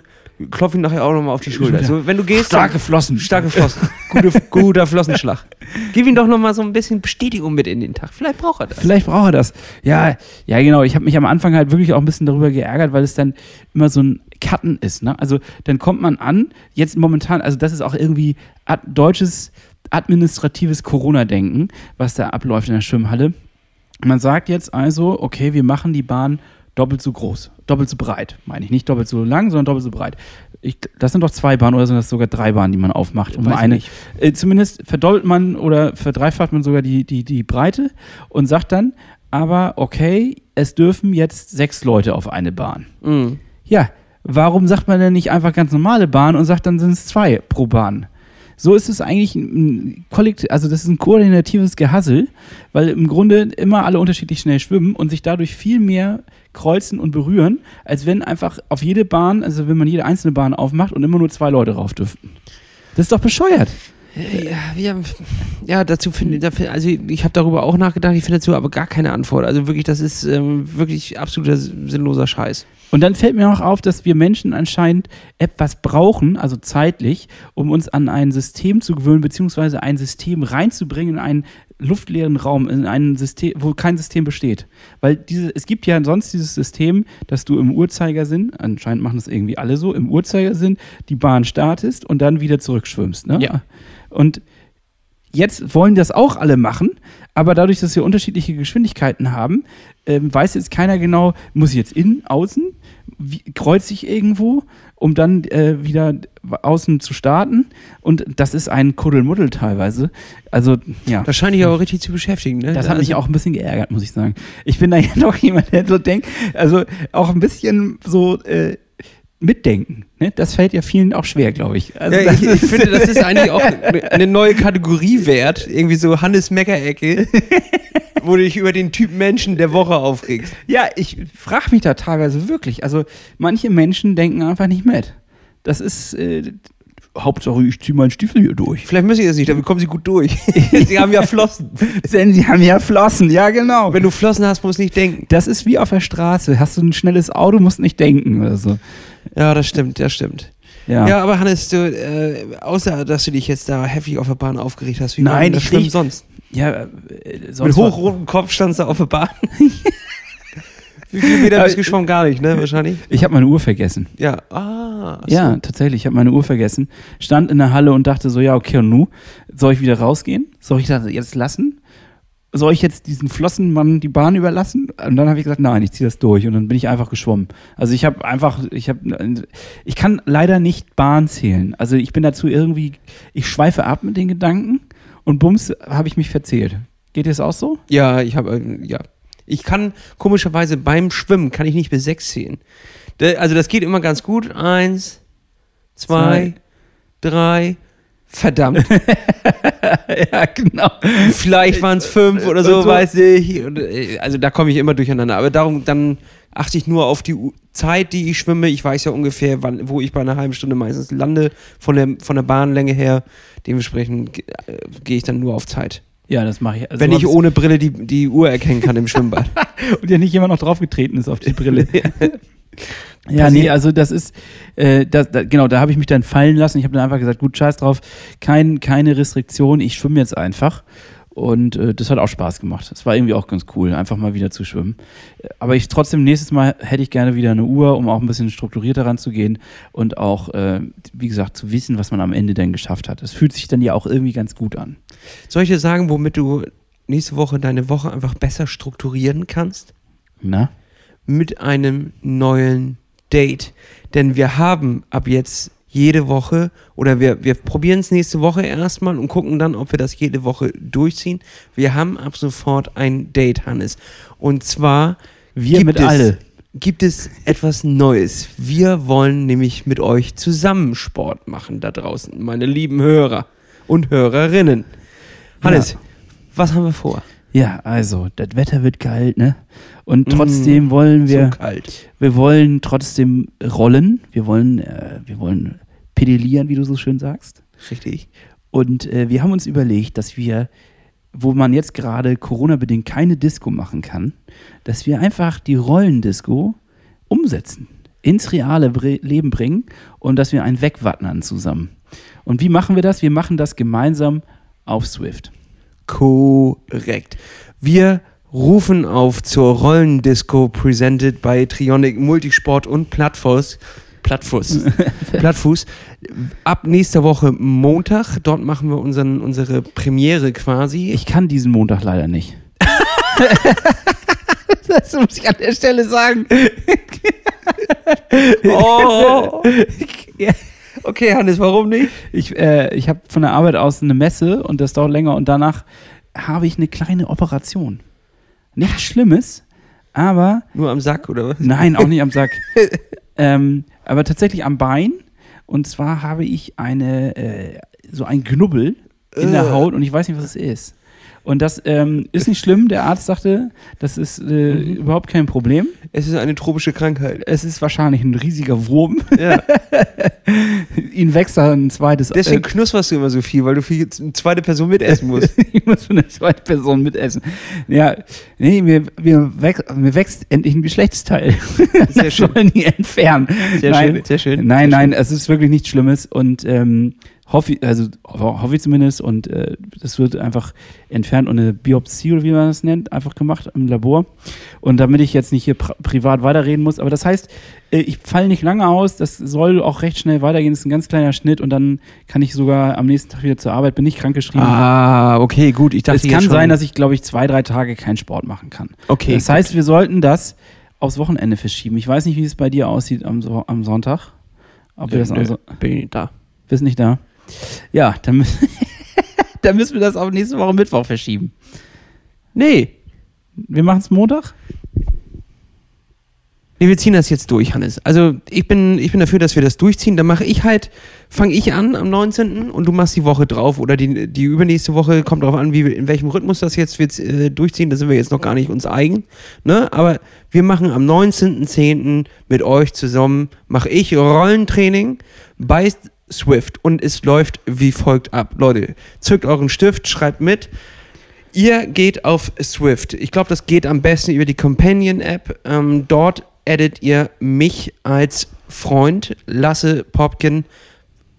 klopf ihn nachher auch nochmal auf die Schulter. So, wenn du gehst. Starke Flossen. Starke Flossen. Gute, guter Flossenschlag. Gib ihm doch nochmal so ein bisschen Bestätigung mit in den Tag. Vielleicht braucht er das. Vielleicht braucht er das. Ja, ja, genau. Ich habe mich am Anfang halt wirklich auch ein bisschen darüber geärgert, weil es dann immer so ein Cutten ist. Ne? Also dann kommt man an, jetzt momentan, also das ist auch irgendwie ad deutsches administratives Corona-Denken, was da abläuft in der Schwimmhalle. Man sagt jetzt also, okay, wir machen die Bahn doppelt so groß, doppelt so breit, meine ich. Nicht doppelt so lang, sondern doppelt so breit. Ich, das sind doch zwei Bahnen oder sind das sogar drei Bahnen, die man aufmacht? Um eine, äh, zumindest verdoppelt man oder verdreifacht man sogar die, die, die Breite und sagt dann, aber okay, es dürfen jetzt sechs Leute auf eine Bahn. Mhm. Ja, warum sagt man denn nicht einfach ganz normale Bahn und sagt, dann sind es zwei pro Bahn? So ist es eigentlich ein Kollektiv, also das ist ein koordinatives Gehassel, weil im Grunde immer alle unterschiedlich schnell schwimmen und sich dadurch viel mehr kreuzen und berühren, als wenn einfach auf jede Bahn, also wenn man jede einzelne Bahn aufmacht und immer nur zwei Leute rauf dürften. Das ist doch bescheuert. Ja, wir, ja, dazu finde dafür, also ich habe darüber auch nachgedacht, ich finde dazu aber gar keine Antwort. Also wirklich, das ist ähm, wirklich absoluter sinnloser Scheiß. Und dann fällt mir auch auf, dass wir Menschen anscheinend etwas brauchen, also zeitlich, um uns an ein System zu gewöhnen, beziehungsweise ein System reinzubringen in einen luftleeren Raum, in ein System, wo kein System besteht. Weil diese, es gibt ja sonst dieses System, dass du im Uhrzeigersinn, anscheinend machen das irgendwie alle so, im Uhrzeigersinn die Bahn startest und dann wieder zurückschwimmst. Ne? Ja. Und jetzt wollen das auch alle machen, aber dadurch, dass wir unterschiedliche Geschwindigkeiten haben, ähm, weiß jetzt keiner genau, muss ich jetzt innen, außen, wie, kreuze ich irgendwo, um dann äh, wieder außen zu starten. Und das ist ein Kuddelmuddel teilweise. Also, ja. Das scheint dich aber richtig zu beschäftigen, ne? Das hat mich Also- auch ein bisschen geärgert, muss ich sagen. Ich bin da ja doch jemand, der so denkt, also auch ein bisschen so äh, mitdenken. Ne? Das fällt ja vielen auch schwer, glaube ich. Also Ja, ich, ich finde, das ist eigentlich auch eine eine neue Kategorie wert. Irgendwie so Hannes Meckerecke, wo du dich über den Typ Menschen der Woche aufregst. Ja, ich frage mich da teilweise wirklich. Also manche Menschen denken einfach nicht mit. Das ist äh, Hauptsache, ich ziehe meinen Stiefel hier durch. Vielleicht müssen sie das nicht, damit kommen sie gut durch. sie haben ja Flossen. Denn sie haben ja Flossen, ja genau. Wenn du Flossen hast, musst du nicht denken. Das ist wie auf der Straße. Hast du ein schnelles Auto, musst nicht denken oder so. Ja, das stimmt, das stimmt. Ja. Ja, aber Hannes, du, äh, außer dass du dich jetzt da heftig auf der Bahn aufgeregt hast, wie war Nein, denn das nicht. sonst? Ja, äh, Mit sonst war- hochrotem Kopf standst du auf der Bahn. wie viele Meter bist du geschwommen? Gar nicht, ne? Wahrscheinlich. Ich habe meine Uhr vergessen. Ja. Ah. so. Ja, tatsächlich. Ich habe meine Uhr vergessen. Stand in der Halle und dachte so, ja, okay, und nu? Soll ich wieder rausgehen? Soll ich das jetzt lassen? Soll ich jetzt diesen Flossenmann die Bahn überlassen? Und dann habe ich gesagt, nein, ich ziehe das durch. Und dann bin ich einfach geschwommen. Also ich habe einfach, ich habe, ich kann leider nicht Bahn zählen. Also ich bin dazu irgendwie, ich schweife ab mit den Gedanken und bums, habe ich mich verzählt. Geht dir das auch so? Ja, ich habe, äh, ja. Ich kann komischerweise beim Schwimmen kann ich nicht bis sechs zählen. Also das geht immer ganz gut. Eins, zwei, drei. Verdammt. ja, genau. Vielleicht waren es fünf oder so, weiß ich. Äh, also da komme ich immer durcheinander. Aber darum, dann achte ich nur auf die Zeit, die ich schwimme. Ich weiß ja ungefähr, wann, wo ich bei einer halben Stunde meistens lande, von der, von der Bahnlänge her. Dementsprechend äh, gehe ich dann nur auf Zeit. Ja, das mache ich. Also Wenn ich ohne Brille die, die Uhr erkennen kann im Schwimmbad. Und ja nicht jemand noch draufgetreten ist auf die Brille. ja, Passiert. nee, also das ist, äh, das, da, genau, da habe ich mich dann fallen lassen. Ich habe dann einfach gesagt, gut, scheiß drauf, kein, keine Restriktion, ich schwimme jetzt einfach. Und äh, das hat auch Spaß gemacht. Das war irgendwie auch ganz cool, einfach mal wieder zu schwimmen. Aber ich trotzdem, nächstes Mal hätte ich gerne wieder eine Uhr, um auch ein bisschen strukturierter ranzugehen und auch, äh, wie gesagt, zu wissen, was man am Ende denn geschafft hat. Es fühlt sich dann ja auch irgendwie ganz gut an. Soll ich dir sagen, womit du nächste Woche deine Woche einfach besser strukturieren kannst? Na? Mit einem neuen Date. Denn wir haben ab jetzt jede Woche oder wir, wir probieren es nächste Woche erstmal und gucken dann, ob wir das jede Woche durchziehen. Wir haben ab sofort ein Date, Hannes. Und zwar Wir Gibt mit es- alle. gibt es etwas Neues. Wir wollen nämlich mit euch zusammen Sport machen da draußen, meine lieben Hörer und Hörerinnen. Hannes, Ja. was haben wir vor? Ja, also, das Wetter wird kalt, ne? Und trotzdem Mm, wollen wir, so kalt. wir wollen trotzdem rollen. Wir wollen, äh, wir wollen pedalieren, wie du so schön sagst. Richtig. Und äh, wir haben uns überlegt, dass wir, wo man jetzt gerade Corona-bedingt keine Disco machen kann, dass wir einfach die Rollendisco umsetzen, ins reale Bre Leben bringen und dass wir ein Wegwattnern zusammen. Und wie machen wir das? Wir machen das gemeinsam auf Swift. Korrekt. Wir rufen auf zur Rollendisco presented by Trionic Multisport und Plattfuß. Plattfuß. Plattfuß. Ab nächster Woche Montag. Dort machen wir unseren, unsere Premiere quasi. Ich kann diesen Montag leider nicht. das muss ich an der Stelle sagen. oh. Okay, Hannes, warum nicht? Ich, äh, ich habe von der Arbeit aus eine Messe und das dauert länger und danach habe ich eine kleine Operation. Nichts Schlimmes, aber Nur am Sack, oder was? nein, auch nicht am Sack. ähm, aber tatsächlich am Bein. Und zwar habe ich eine äh, so ein Knubbel in der Äh. Haut und ich weiß nicht, was es ist. Und das ähm, ist nicht schlimm. Der Arzt sagte, das ist äh, überhaupt kein Problem. Es ist eine tropische Krankheit. Es ist wahrscheinlich ein riesiger Wurm. Ja. Ihn wächst da ein zweites. Deswegen äh, knusperst du immer so viel, weil du viel eine zweite Person mitessen musst. ich muss eine zweite Person mitessen. Ja, nee, mir, mir, wächst, mir wächst endlich ein Geschlechtsteil. Sehr das schön. die entfernen. Sehr nein, schön, sehr schön. Nein, sehr nein, es ist wirklich nichts Schlimmes und ähm, hoffe, ich- also ho- hoffe ich zumindest und äh, das wird einfach entfernt und eine Biopsie oder wie man das nennt, einfach gemacht im Labor. Und damit ich jetzt nicht hier pri privat weiterreden muss, aber das heißt, äh, ich falle nicht lange aus, das soll auch recht schnell weitergehen, das ist ein ganz kleiner Schnitt und dann kann ich sogar am nächsten Tag wieder zur Arbeit, bin nicht krankgeschrieben. Ah, okay, gut. Ich dachte es kann sein, dass ich, glaube ich, zwei, drei Tage keinen Sport machen kann. Okay. das heißt, wir sollten das aufs Wochenende verschieben. Ich weiß nicht, wie es bei dir aussieht am, am Sonntag. Ob wir das am Nö, so bin ich nicht da. bist nicht da? Ja, dann, dann müssen wir das auf nächste Woche Mittwoch verschieben. Nee. Wir machen es Montag? Nee, wir ziehen das jetzt durch, Hannes. Also ich bin, ich bin dafür, dass wir das durchziehen. Dann mache ich halt, fange ich an am 19. und du machst die Woche drauf oder die, die übernächste Woche, kommt darauf an, wie in welchem Rhythmus das jetzt wird, äh, durchziehen. Da sind wir jetzt noch gar nicht uns eigen. Ne? Aber wir machen am 19.10. mit euch zusammen, mache ich Rollentraining bei Swift und es läuft wie folgt ab. Leute, zückt euren Stift, schreibt mit. Ihr geht auf Swift. Ich glaube, das geht am besten über die Companion-App. Ähm, dort addet ihr mich als Freund, Lasse Popkin,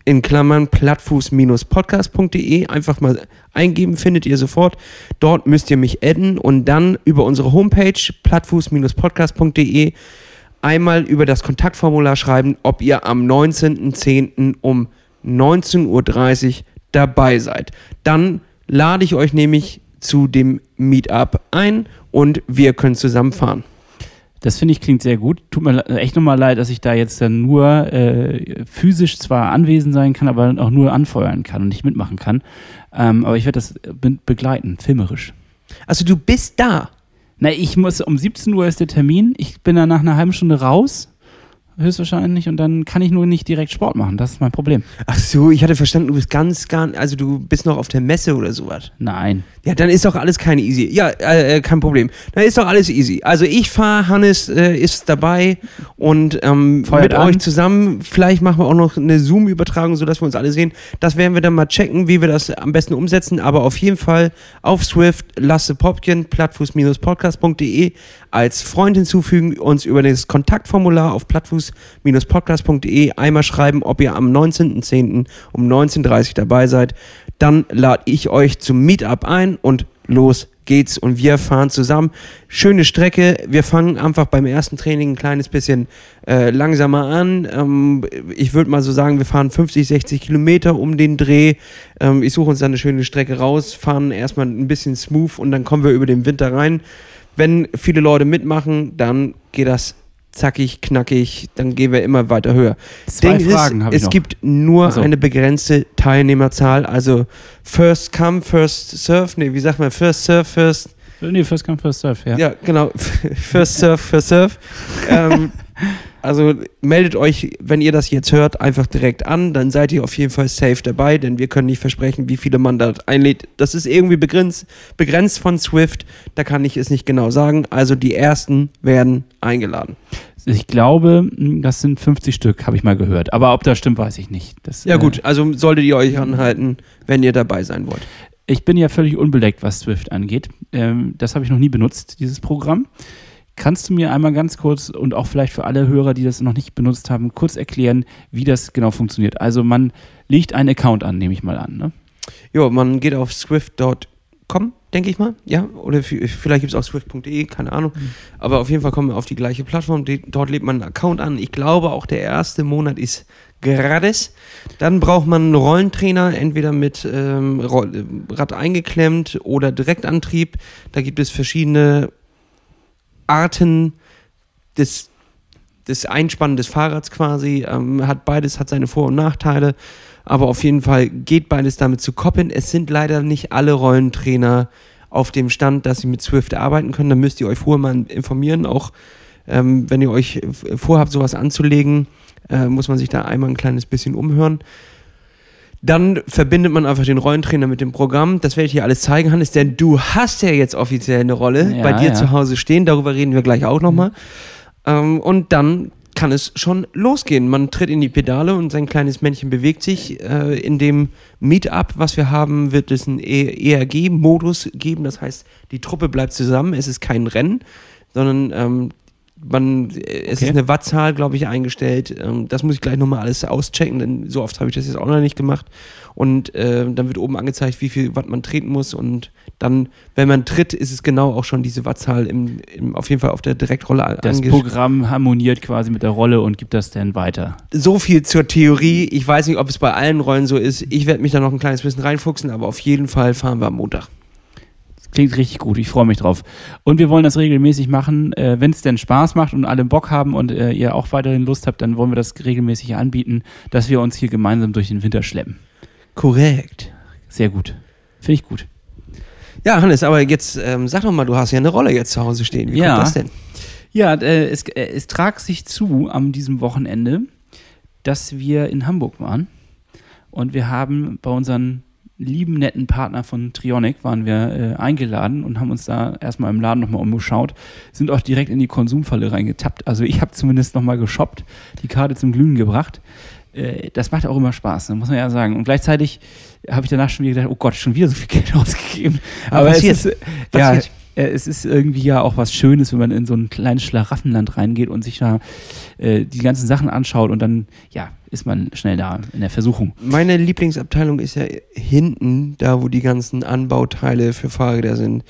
in Klammern plattfuß-podcast.de. Einfach mal eingeben, findet ihr sofort. Dort müsst ihr mich adden und dann über unsere Homepage plattfuß-podcast.de einmal über das Kontaktformular schreiben, ob ihr am 19.10. um 19.30 Uhr dabei seid. Dann lade ich euch nämlich zu dem Meetup ein und wir können zusammen fahren. Das finde ich klingt sehr gut. Tut mir le- echt nochmal leid, dass ich da jetzt dann nur äh, physisch zwar anwesend sein kann, aber auch nur anfeuern kann und nicht mitmachen kann. Ähm, aber ich werde das be begleiten, filmerisch. Also du bist da. Na, ich muss, um 17 Uhr ist der Termin. Ich bin dann nach einer halben Stunde raus, höchstwahrscheinlich, und dann kann ich nur nicht direkt Sport machen. Das ist mein Problem. Ach so, ich hatte verstanden, du bist ganz, ganz, also du bist noch auf der Messe oder sowas. Nein. Ja, dann ist doch alles keine easy. Ja, äh, äh, kein Problem. Dann ist doch alles easy. Also ich fahre, Hannes äh, ist dabei und ähm, mit an. euch zusammen. Vielleicht machen wir auch noch eine Zoom-Übertragung, sodass wir uns alle sehen. Das werden wir dann mal checken, wie wir das am besten umsetzen. Aber auf jeden Fall auf Swift, Lasse Popkin, plattfuß-podcast.de als Freund hinzufügen, uns über das Kontaktformular auf plattfuß-podcast.de einmal schreiben, ob ihr am 19.10. um 19.30 Uhr dabei seid. Dann lade ich euch zum Meetup ein und los geht's und wir fahren zusammen. Schöne Strecke. Wir fangen einfach beim ersten Training ein kleines bisschen äh, langsamer an. Ähm, ich würde mal so sagen, wir fahren 50, 60 Kilometer um den Dreh. Ähm, ich suche uns dann eine schöne Strecke raus, fahren erstmal ein bisschen smooth und dann kommen wir über den Winter rein. Wenn viele Leute mitmachen, dann geht das zackig, knackig, dann gehen wir immer weiter höher. Zwei Ding Fragen ist, habe ich es noch. gibt nur Ach so. eine begrenzte Teilnehmerzahl, also first come, first serve, nee, wie sagt man, first serve, first, Nee, First Come, First Surf, ja. Ja, genau. First Surf, First Surf. ähm, also meldet euch, wenn ihr das jetzt hört, einfach direkt an. Dann seid ihr auf jeden Fall safe dabei, denn wir können nicht versprechen, wie viele man da einlädt. Das ist irgendwie begrenzt, begrenzt von Swift. Da kann ich es nicht genau sagen. Also die ersten werden eingeladen. Ich glaube, das sind 50 Stück, habe ich mal gehört. Aber ob das stimmt, weiß ich nicht. Das, Ja äh, gut, also solltet ihr euch anhalten, wenn ihr dabei sein wollt. Ich bin ja völlig unbeleckt, was Swift angeht. Ähm, das habe ich noch nie benutzt, dieses Programm. Kannst du mir einmal ganz kurz und auch vielleicht für alle Hörer, die das noch nicht benutzt haben, kurz erklären, wie das genau funktioniert? Also man legt einen Account an, nehme ich mal an. Ne? Jo, man geht auf swift.com, denke ich mal. Ja, oder vielleicht gibt es auch swift.de, keine Ahnung. Aber auf jeden Fall kommen wir auf die gleiche Plattform. Dort lädt man einen Account an. Ich glaube, auch der erste Monat ist gratis. Dann braucht man einen Rollentrainer, entweder mit ähm, äh, Rad eingeklemmt oder Direktantrieb. Da gibt es verschiedene Arten des, des Einspannen des Fahrrads quasi. Ähm, hat beides, hat seine Vor- und Nachteile. Aber auf jeden Fall geht beides damit zu koppeln. Es sind leider nicht alle Rollentrainer auf dem Stand, dass sie mit Swift arbeiten können. Da müsst ihr euch vorher mal informieren. Auch ähm, wenn ihr euch vorhabt, sowas anzulegen, äh, muss man sich da einmal ein kleines bisschen umhören. Dann verbindet man einfach den Rollentrainer mit dem Programm. Das werde ich dir alles zeigen, Hannes, denn du hast ja jetzt offiziell eine Rolle Ja, bei dir ja. zu Hause stehen. Darüber reden wir gleich auch nochmal. Ähm, und dann kann es schon losgehen. Man tritt in die Pedale und sein kleines Männchen bewegt sich. Äh, in dem Meetup, was wir haben, wird es einen E- ERG-Modus geben. Das heißt, die Truppe bleibt zusammen. Es ist kein Rennen, sondern ähm, man, äh, es Okay. ist eine Wattzahl, glaube ich, eingestellt. Ähm, das muss ich gleich nochmal alles auschecken, denn so oft habe ich das jetzt auch noch nicht gemacht. Und äh, dann wird oben angezeigt, wie viel Watt man treten muss. Und dann, wenn man tritt, ist es genau auch schon diese Wattzahl im, im, auf jeden Fall auf der Direktrolle Das Programm harmoniert quasi mit der Rolle und gibt das dann weiter. so viel zur Theorie. Ich weiß nicht, ob es bei allen Rollen so ist. Ich werde mich da noch ein kleines bisschen reinfuchsen, aber auf jeden Fall fahren wir am Montag. Klingt richtig gut, ich freue mich drauf. Und wir wollen das regelmäßig machen, äh, wenn es denn Spaß macht und alle Bock haben und äh, ihr auch weiterhin Lust habt, dann wollen wir das regelmäßig anbieten, dass wir uns hier gemeinsam durch den Winter schleppen. Korrekt. Sehr gut. Finde ich gut. Ja, Hannes, aber jetzt ähm, sag doch mal, du hast ja eine Rolle jetzt zu Hause stehen. Wie Ja. kommt das denn? Ja, äh, es, äh, es trag sich zu am diesem Wochenende, dass wir in Hamburg waren und wir haben bei unseren lieben, netten Partner von Trionic waren wir äh, eingeladen und haben uns da erstmal im Laden nochmal umgeschaut, sind auch direkt in die Konsumfalle reingetappt. Also ich habe zumindest nochmal geshoppt, die Karte zum Glühen gebracht. Äh, das macht auch immer Spaß, ne, muss man ja sagen. Und gleichzeitig habe ich danach schon wieder gedacht, oh Gott, schon wieder so viel Geld ausgegeben. Aber Aber es ist, äh, ja. Äh, es ist irgendwie ja auch was Schönes, wenn man in so ein kleines Schlaraffenland reingeht und sich da äh, die ganzen Sachen anschaut und dann, ja, ist man schnell da in der Versuchung. Meine Lieblingsabteilung ist ja hinten, da wo die ganzen Anbauteile für Fahrräder sind,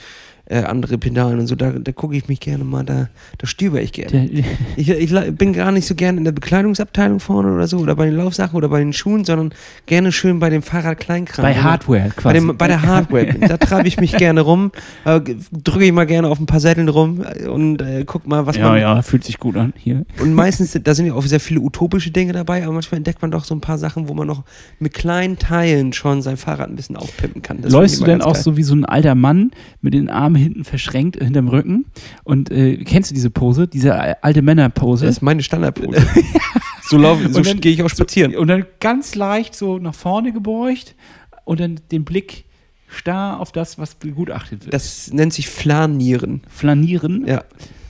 äh, andere Pedalen und so. Da, da gucke ich mich gerne mal, da, da stöber ich gerne. Ich, ich bin gar nicht so gern in der Bekleidungsabteilung vorne oder so oder bei den Laufsachen oder bei den Schuhen, sondern gerne schön bei dem Fahrradkleinkram. bei Hardware Bei, quasi. dem, bei der Hardware. da treibe ich mich gerne rum, äh, drücke ich mal gerne auf ein paar Sätteln rum äh, und äh, guck mal, was ja, man. ja, fühlt sich gut an. Hier. Und meistens, da sind ja auch sehr viele utopische Dinge dabei, aber manchmal entdeckt man doch so ein paar Sachen, wo man noch mit kleinen Teilen schon sein Fahrrad ein bisschen aufpimpen kann. Das Läufst du denn auch ganz so wie so ein alter Mann mit den Armen hinten verschränkt hinterm Rücken? Und äh, kennst du diese Pose, diese äh, alte Männerpose? Das ist meine Standardpose. so laufe, so gehe ich auch spazieren. Und dann ganz leicht so nach vorne gebeugt und dann den Blick starr auf das, was begutachtet wird. Das nennt sich Flanieren. Flanieren Ja.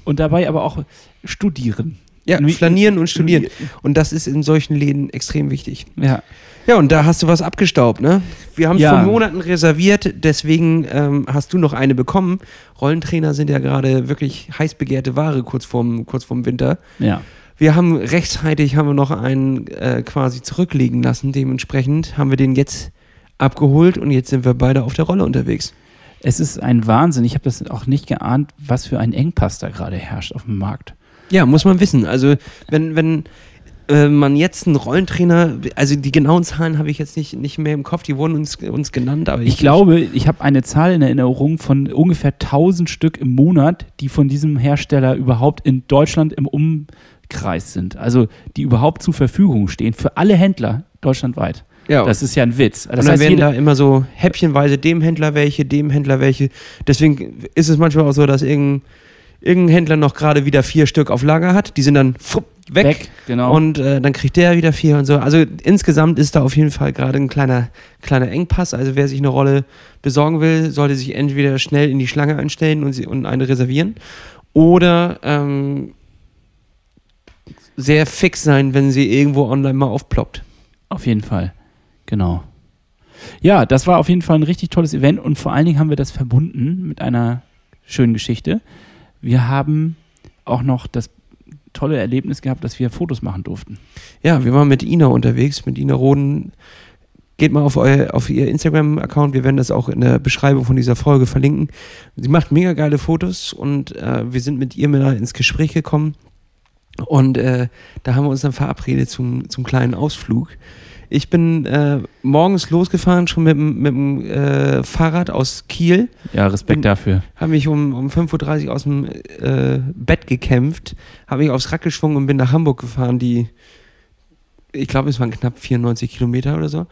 und dabei aber auch studieren. Ja, flanieren und studieren. Und das ist in solchen Läden extrem wichtig. Ja. Ja, und da hast du was abgestaubt, ne? Wir haben es Ja. vor Monaten reserviert, deswegen ähm, hast du noch eine bekommen. Rollentrainer sind ja gerade wirklich heiß begehrte Ware kurz vorm, kurz vorm Winter. Ja. Wir haben rechtzeitig haben wir noch einen äh, quasi zurücklegen lassen. Dementsprechend haben wir den jetzt abgeholt und jetzt sind wir beide auf der Rolle unterwegs. Es ist ein Wahnsinn. Ich habe das auch nicht geahnt, was für ein Engpass da gerade herrscht auf dem Markt. Ja, muss man wissen. Also wenn, wenn äh, man jetzt einen Rollentrainer, also die genauen Zahlen habe ich jetzt nicht, nicht mehr im Kopf, die wurden uns, uns genannt, aber Ich glaube, ich habe eine Zahl in Erinnerung von ungefähr 1000 Stück im Monat, die von diesem Hersteller überhaupt in Deutschland im Umkreis sind. Also die überhaupt zur Verfügung stehen für alle Händler deutschlandweit. Ja. Das ist ja ein Witz. Das und dann heißt, werden da immer so häppchenweise dem Händler welche, dem Händler welche. Deswegen ist es manchmal auch so, dass irgendein, irgendein Händler noch gerade wieder vier Stück auf Lager hat. Die sind dann fupp, weg. Weg, genau. Und äh, dann kriegt der wieder vier und so. Also insgesamt ist da auf jeden Fall gerade ein kleiner, kleiner Engpass. Also wer sich eine Rolle besorgen will, sollte sich entweder schnell in die Schlange einstellen und, sie, und eine reservieren. Oder ähm, sehr fix sein, wenn sie irgendwo online mal aufploppt. Auf jeden Fall. Genau. Ja, das war auf jeden Fall ein richtig tolles Event und vor allen Dingen haben wir das verbunden mit einer schönen Geschichte. Wir haben auch noch das tolle Erlebnis gehabt, dass wir Fotos machen durften. Ja, wir waren mit Ina unterwegs, mit Ina Roden. Geht mal auf, euer, auf ihr Instagram-Account, wir werden das auch in der Beschreibung von dieser Folge verlinken. Sie macht mega geile Fotos und äh, wir sind mit ihr mal ins Gespräch gekommen. Und äh, da haben wir uns dann verabredet zum, zum kleinen Ausflug. Ich bin äh, morgens losgefahren, schon mit, dem- mit dem äh, Fahrrad aus Kiel. Ja, Respekt Bin- dafür. Habe mich um, um 5.30 Uhr aus dem äh, Bett gekämpft, habe mich aufs Rad geschwungen und bin nach Hamburg gefahren, die, ich glaube, es waren knapp 94 Kilometer oder so.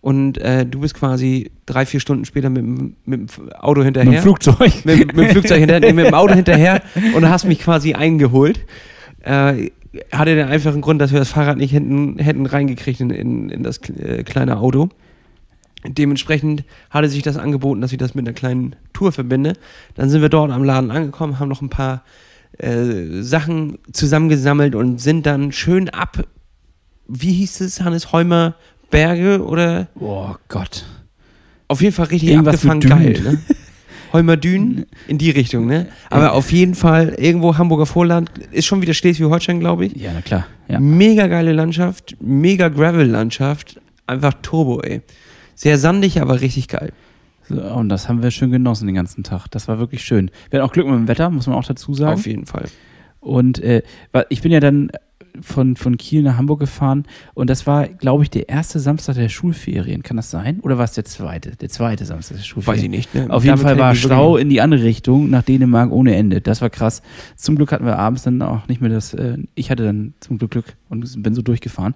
Und äh, du bist quasi drei, vier Stunden später mit, dem- mit dem Auto hinterher. Mit dem Flugzeug. mit, mit dem Flugzeug hinterher, nee, mit dem Auto hinterher und hast mich quasi eingeholt. Äh, hatte den einfachen Grund, dass wir das Fahrrad nicht hinten, hätten reingekriegt in, in, in das äh, kleine Auto. Dementsprechend hatte sich das angeboten, dass ich das mit einer kleinen Tour verbinde. Dann sind wir dort am Laden angekommen, haben noch ein paar äh, Sachen zusammengesammelt und sind dann schön ab, wie hieß es, Hannes Heumer Berge oder Oh Gott. auf jeden Fall richtig Irgendwas abgefangen geil, ne? Heumer Dünen in die Richtung, ne? Aber auf jeden Fall irgendwo Hamburger Vorland, ist schon wieder Schleswig-Holstein, glaube ich. Ja, na klar. Ja. Mega geile Landschaft, mega Gravel-Landschaft, einfach Turbo, ey. Sehr sandig, aber richtig geil. So, und das haben wir schön genossen den ganzen Tag. Das war wirklich schön. Wir hatten auch Glück mit dem Wetter, muss man auch dazu sagen. Auf jeden Fall. Und äh, ich bin ja dann von, von Kiel nach Hamburg gefahren und das war, glaube ich, der erste Samstag der Schulferien. Kann das sein? Oder war es der zweite? Der zweite Samstag der Schulferien. Weiß ich nicht. Ne? Auf jeden Damit Fall war Stau in die andere Richtung, nach Dänemark ohne Ende. Das war krass. Zum Glück hatten wir abends dann auch nicht mehr das, äh, ich hatte dann zum Glück Glück und bin so durchgefahren.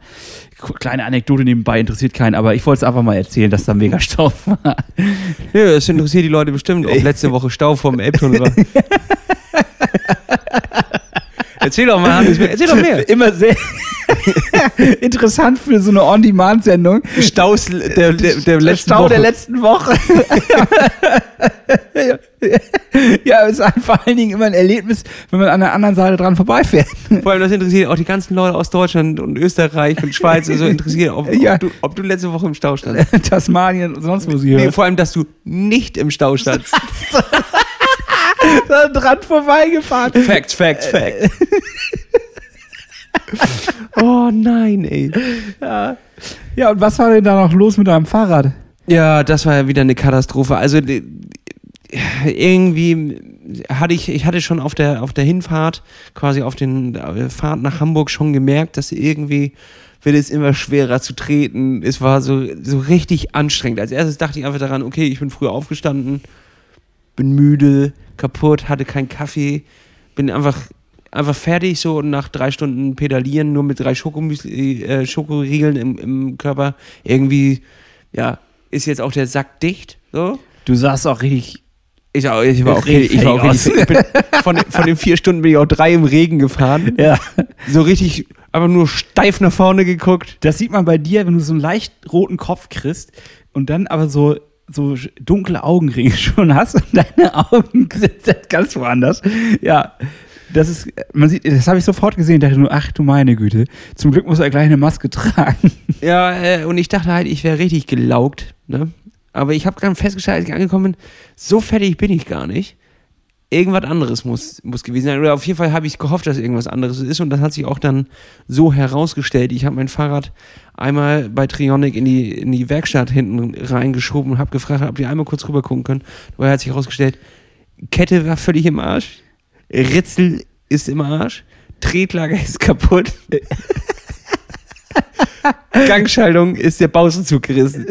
Kleine Anekdote nebenbei, interessiert keinen, aber ich wollte es einfach mal erzählen, dass da mega Stau war. Ja, das interessiert die Leute bestimmt, ob letzte Woche Stau vom Elbtunnel war. erzähl doch mal, Hannes, erzähl doch mehr. Immer sehr interessant für so eine On-Demand-Sendung. Staus der, der, der letzten Stau Woche. der letzten Woche. ja, es ist vor allen Dingen immer ein Erlebnis, wenn man an der anderen Seite dran vorbeifährt. Vor allem das interessiert auch die ganzen Leute aus Deutschland und Österreich und Schweiz und so interessiert, ob, Ja. ob, du, ob du letzte Woche im Stau standst. Tasmanien und sonst wo sie Nee, vor allem, dass du nicht im Stau standst. Da dran vorbeigefahren. Facts, Facts, Facts. oh nein, ey. Ja. ja, und was war denn da noch los mit deinem Fahrrad? Ja, das war ja wieder eine Katastrophe. Also die- irgendwie hatte ich, ich hatte schon auf der, auf der Hinfahrt, quasi auf den äh, Fahrt nach Hamburg schon gemerkt, dass irgendwie wird es immer schwerer zu treten. Es war so, so richtig anstrengend. Als erstes dachte ich einfach daran, okay, ich bin früher aufgestanden, bin müde, kaputt, hatte keinen Kaffee, bin einfach, einfach fertig so und nach drei Stunden Pedalieren nur mit drei Schokomüsli, äh, Schokoriegeln im, im Körper irgendwie, ja, ist jetzt auch der Sack dicht, so. Du sahst auch richtig. Ich, auch, ich war auch Richtig ich war auch richtig, ich bin, von, von den vier Stunden bin ich auch drei im Regen gefahren. Ja. So richtig, einfach nur steif nach vorne geguckt. Das sieht man bei dir, wenn du so einen leicht roten Kopf kriegst und dann aber so, so dunkle Augenringe schon hast und deine Augen sind ganz woanders. Ja. Das ist, man sieht, das habe ich sofort gesehen, dachte nur, ach du meine Güte. Zum Glück muss er gleich eine Maske tragen. Ja, äh, und ich dachte halt, ich wäre richtig gelaugt, ne? Aber ich habe dann festgestellt, als ich angekommen bin, so fertig bin ich gar nicht. Irgendwas anderes muss, muss gewesen sein. Oder auf jeden Fall habe ich gehofft, dass irgendwas anderes ist. Und das hat sich auch dann so herausgestellt. Ich habe mein Fahrrad einmal bei Trionic in die, in die Werkstatt hinten reingeschoben und habe gefragt, ob die einmal kurz rüber gucken können. Dabei hat sich herausgestellt, Kette war völlig im Arsch. Ritzel ist im Arsch. Tretlager ist kaputt. Gangschaltung ist der Bausenzug gerissen.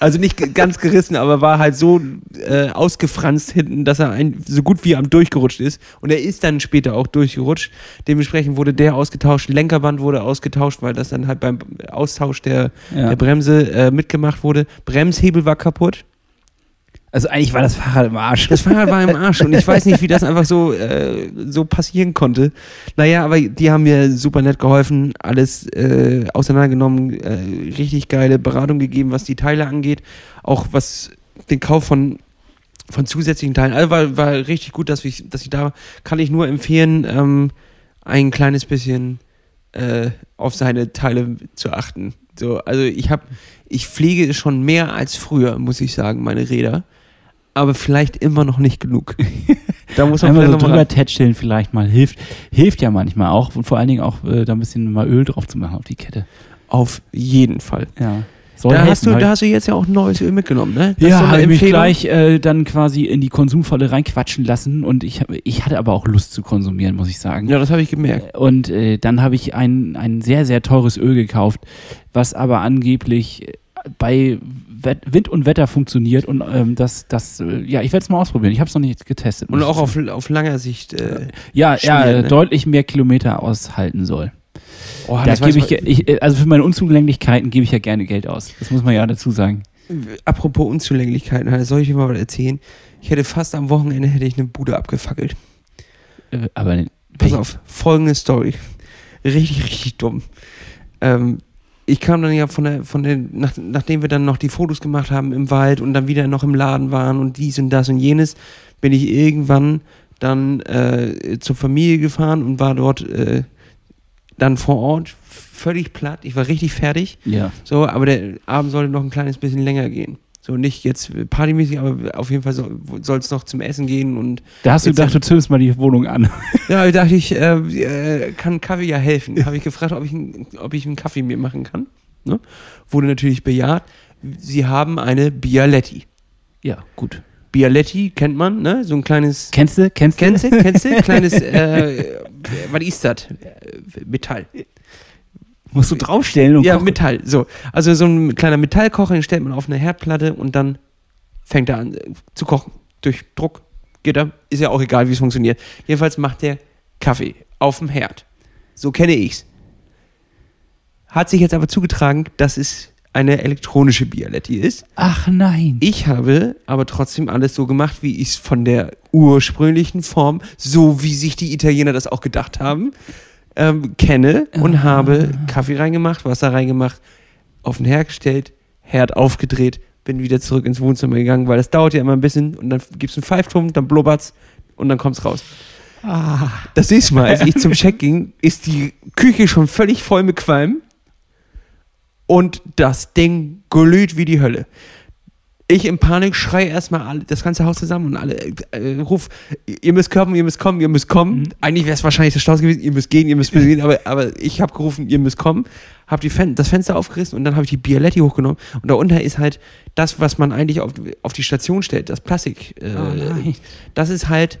Also nicht ganz gerissen, aber war halt so äh, ausgefranst hinten, dass er ein, so gut wie am durchgerutscht ist. Und er ist dann später auch durchgerutscht. Dementsprechend wurde der ausgetauscht, Lenkerband wurde ausgetauscht, weil das dann halt beim Austausch der, Ja. der Bremse äh, mitgemacht wurde. Bremshebel war kaputt. Also eigentlich war das Fahrrad im Arsch. Das Fahrrad war im Arsch und ich weiß nicht, wie das einfach so, äh, so passieren konnte. Naja, aber die haben mir super nett geholfen, alles äh, auseinandergenommen, äh, richtig geile Beratung gegeben, was die Teile angeht, auch was den Kauf von, von zusätzlichen Teilen. Also war, war richtig gut, dass ich, dass ich da kann ich nur empfehlen, ähm, ein kleines bisschen äh, auf seine Teile zu achten. So, also ich habe, ich pflege schon mehr als früher, muss ich sagen, meine Räder aber vielleicht immer noch nicht genug. Da muss man Einmal vielleicht so drüber tätscheln vielleicht mal hilft. Hilft ja manchmal auch und vor allen Dingen auch äh, da ein bisschen mal Öl drauf zu machen auf die Kette. Auf jeden Fall. Ja. Soll Da helfen, hast, du, halt. da hast du jetzt ja auch neues Öl mitgenommen, ne? Das ja, habe mich Empfehlung. gleich äh, dann quasi in die Konsumfalle reinquatschen lassen und ich, hab, ich hatte aber auch Lust zu konsumieren, muss ich sagen. Ja, das habe ich gemerkt. Und äh, dann habe ich ein, ein sehr, sehr teures Öl gekauft, was aber angeblich bei Wet Wind und Wetter funktioniert und ähm, das, das, äh, ja, ich werde es mal ausprobieren. Ich habe es noch nicht getestet. Und auch auf, auf langer Sicht. Äh, ja, ja, ne? deutlich mehr Kilometer aushalten soll. oh, da das gebe ich, ich, äh, also für meine Unzulänglichkeiten gebe ich ja gerne Geld aus. Das muss man ja dazu sagen. Apropos Unzulänglichkeiten, Hannes, soll ich dir mal was erzählen? Ich hätte fast am Wochenende hätte ich eine Bude abgefackelt. Äh, aber Pass auf, folgende Story. Richtig, richtig dumm. Ähm, ich kam dann ja von der, von der, nach, nachdem wir dann noch die Fotos gemacht haben im Wald und dann wieder noch im Laden waren und dies und das und jenes, bin ich irgendwann dann äh, zur Familie gefahren und war dort äh, dann vor Ort völlig platt. Ich war richtig fertig. Ja. So, aber der Abend sollte noch ein kleines bisschen länger gehen. So, nicht jetzt partymäßig, aber auf jeden Fall soll es noch zum Essen gehen und Da hast du gedacht, du zündest mal die Wohnung an. ja, ich dachte ich, äh, äh, kann Kaffee ja helfen. Habe ich gefragt, ob ich, ob ich einen Kaffee mir machen kann. Ne? Wurde natürlich bejaht. Sie haben eine Bialetti. Ja, gut. Bialetti kennt man, ne? So ein kleines. Kennst du? Kennst Kennst du? Kennst du? Kleines, äh, was ist das? Äh, Metall. Musst du draufstellen und Ja, kochen. Metall. So. Also so ein kleiner Metallkocher, den stellt man auf eine Herdplatte und dann fängt er an äh, zu kochen. Durch Druck geht er. Ist ja auch egal, wie es funktioniert. Jedenfalls macht der Kaffee auf dem Herd. So kenne ich's. Hat sich jetzt aber zugetragen, dass es eine elektronische Bialetti ist. Ach nein. Ich habe aber trotzdem alles so gemacht, wie ich es von der ursprünglichen Form, so wie sich die Italiener das auch gedacht haben, ähm, kenne und habe Kaffee reingemacht, Wasser reingemacht, auf den Herd gestellt, Herd aufgedreht, bin wieder zurück ins Wohnzimmer gegangen, weil das dauert ja immer ein bisschen und dann gibt's einen Pfeifturm, dann blubbert's und dann kommt's raus. Das nächste Mal, als ich zum Check ging, ist die Küche schon völlig voll mit Qualm und das Ding glüht wie die Hölle. Ich in Panik schreie erstmal alle, das ganze Haus zusammen und alle äh, ruf, ihr müsst kommen, ihr müsst kommen, ihr müsst kommen. Mhm. Eigentlich wäre es wahrscheinlich der Staus gewesen, ihr müsst gehen, ihr müsst gehen, aber, aber ich habe gerufen, ihr müsst kommen, habe die Fen das Fenster aufgerissen und dann habe ich die Bialetti hochgenommen und darunter ist halt das, was man eigentlich auf, auf die Station stellt, das Plastik. Äh, Oh das ist halt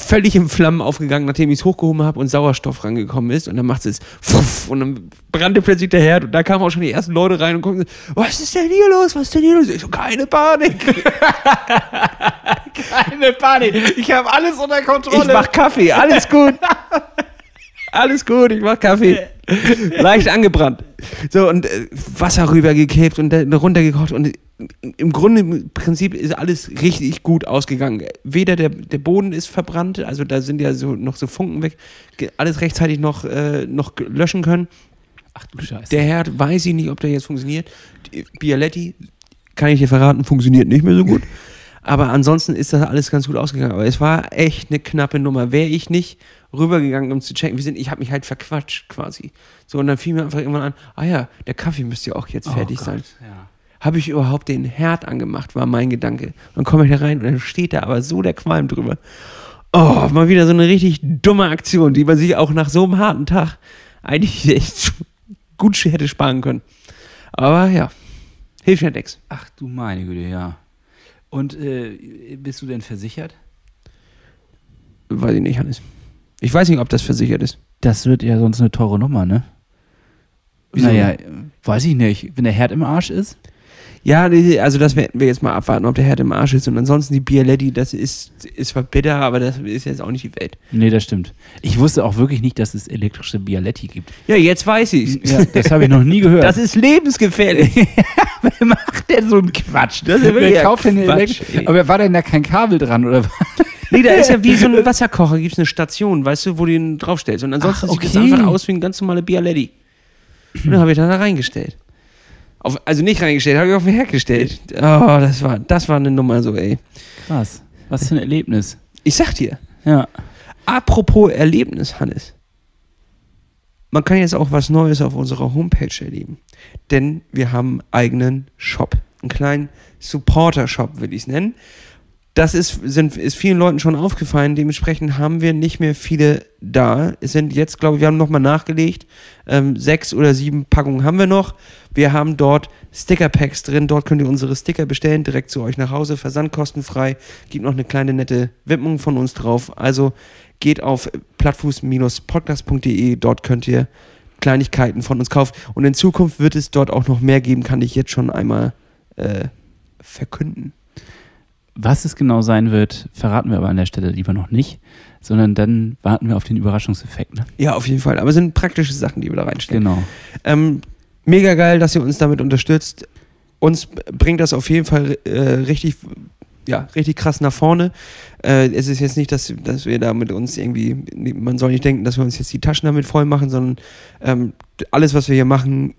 völlig in Flammen aufgegangen, nachdem ich es hochgehoben habe und Sauerstoff rangekommen ist. Und dann macht es und dann brannte plötzlich der Herd und da kamen auch schon die ersten Leute rein und gucken, was ist denn hier los? Was ist denn hier los? Ich so, keine Panik. Keine Panik. Ich habe alles unter Kontrolle. Ich mach Kaffee, alles gut. Alles gut, ich mach Kaffee. Leicht angebrannt. So, und äh, Wasser rübergekippt und dann runtergekocht. Und im Grunde, im Prinzip ist alles richtig gut ausgegangen. Weder der, der Boden ist verbrannt, also da sind ja so noch so Funken weg, alles rechtzeitig noch, äh, noch löschen können. Ach du Scheiße. Der Herd, weiß ich nicht, ob der jetzt funktioniert. Die Bialetti, kann ich dir verraten, funktioniert nicht mehr so gut. Aber ansonsten ist das alles ganz gut ausgegangen. Aber es war echt eine knappe Nummer. Wäre ich nicht rübergegangen, um zu checken, wir sind, ich habe mich halt verquatscht quasi. So, und dann fiel mir einfach irgendwann an, ah ja, der Kaffee müsste ja auch jetzt fertig oh sein. Ja. Habe ich überhaupt den Herd angemacht, war mein Gedanke. Dann komme ich da rein und dann steht da aber so der Qualm drüber. Oh, mal wieder so eine richtig dumme Aktion, die man sich auch nach so einem harten Tag eigentlich echt gut hätte sparen können. Aber ja, hilft ja nichts. Ach du meine Güte, ja. Und äh, bist du denn versichert? Weiß ich nicht, Hannes. Ich weiß nicht, ob das versichert ist. Das wird ja sonst eine teure Nummer, ne? Wieso? Naja, weiß ich nicht. Wenn der Herd im Arsch ist? Ja, also das werden wir jetzt mal abwarten, ob der Herd im Arsch ist. Und ansonsten die Bialetti, das ist, ist zwar bitter, aber das ist jetzt auch nicht die Welt. Nee, das stimmt. Ich wusste auch wirklich nicht, dass es elektrische Bialetti gibt. Ja, jetzt weiß ich's. Ja, das habe ich noch nie gehört. Das ist lebensgefährlich. Wer macht denn so einen Quatsch? Das ist ja Wer kauft denn Quatsch, Elektro- ey. Aber war denn da kein Kabel dran oder was? Nee, da ist ja wie so ein Wasserkocher, gibt es eine Station, weißt du, wo du ihn draufstellst. Und ansonsten Ach, sieht es okay. einfach aus wie ein ganz normale Bialetti. Und dann habe ich da reingestellt. Auf, also nicht reingestellt, habe ich auf den Herd gestellt. Oh, das war, das war eine Nummer so, ey. Krass. Was für ein Erlebnis. Ich sag dir, Ja. apropos Erlebnis, Hannes. Man kann jetzt auch was Neues auf unserer Homepage erleben. Denn wir haben einen eigenen Shop. Einen kleinen Supporter-Shop, will ich es nennen. Das ist, sind, ist vielen Leuten schon aufgefallen. Dementsprechend haben wir nicht mehr viele da. Es sind jetzt, glaube ich, wir haben nochmal nachgelegt. Ähm, sechs oder sieben Packungen haben wir noch. Wir haben dort Sticker-Packs drin. Dort könnt ihr unsere Sticker bestellen, direkt zu euch nach Hause, versandkostenfrei. Gibt noch eine kleine nette Widmung von uns drauf. Also geht auf plattfuß-podcast.de. Dort könnt ihr Kleinigkeiten von uns kaufen. Und in Zukunft wird es dort auch noch mehr geben, kann ich jetzt schon einmal äh, verkünden. Was es genau sein wird, verraten wir aber an der Stelle lieber noch nicht, sondern dann warten wir auf den Überraschungseffekt. Ne? Ja, auf jeden Fall. Aber es sind praktische Sachen, die wir da reinstellen. Genau. Ähm, mega geil, dass ihr uns damit unterstützt. Uns bringt das auf jeden Fall äh, richtig, ja, richtig krass nach vorne. Äh, es ist jetzt nicht, dass, dass wir da mit uns irgendwie, man soll nicht denken, dass wir uns jetzt die Taschen damit voll machen, sondern ähm, alles, was wir hier machen,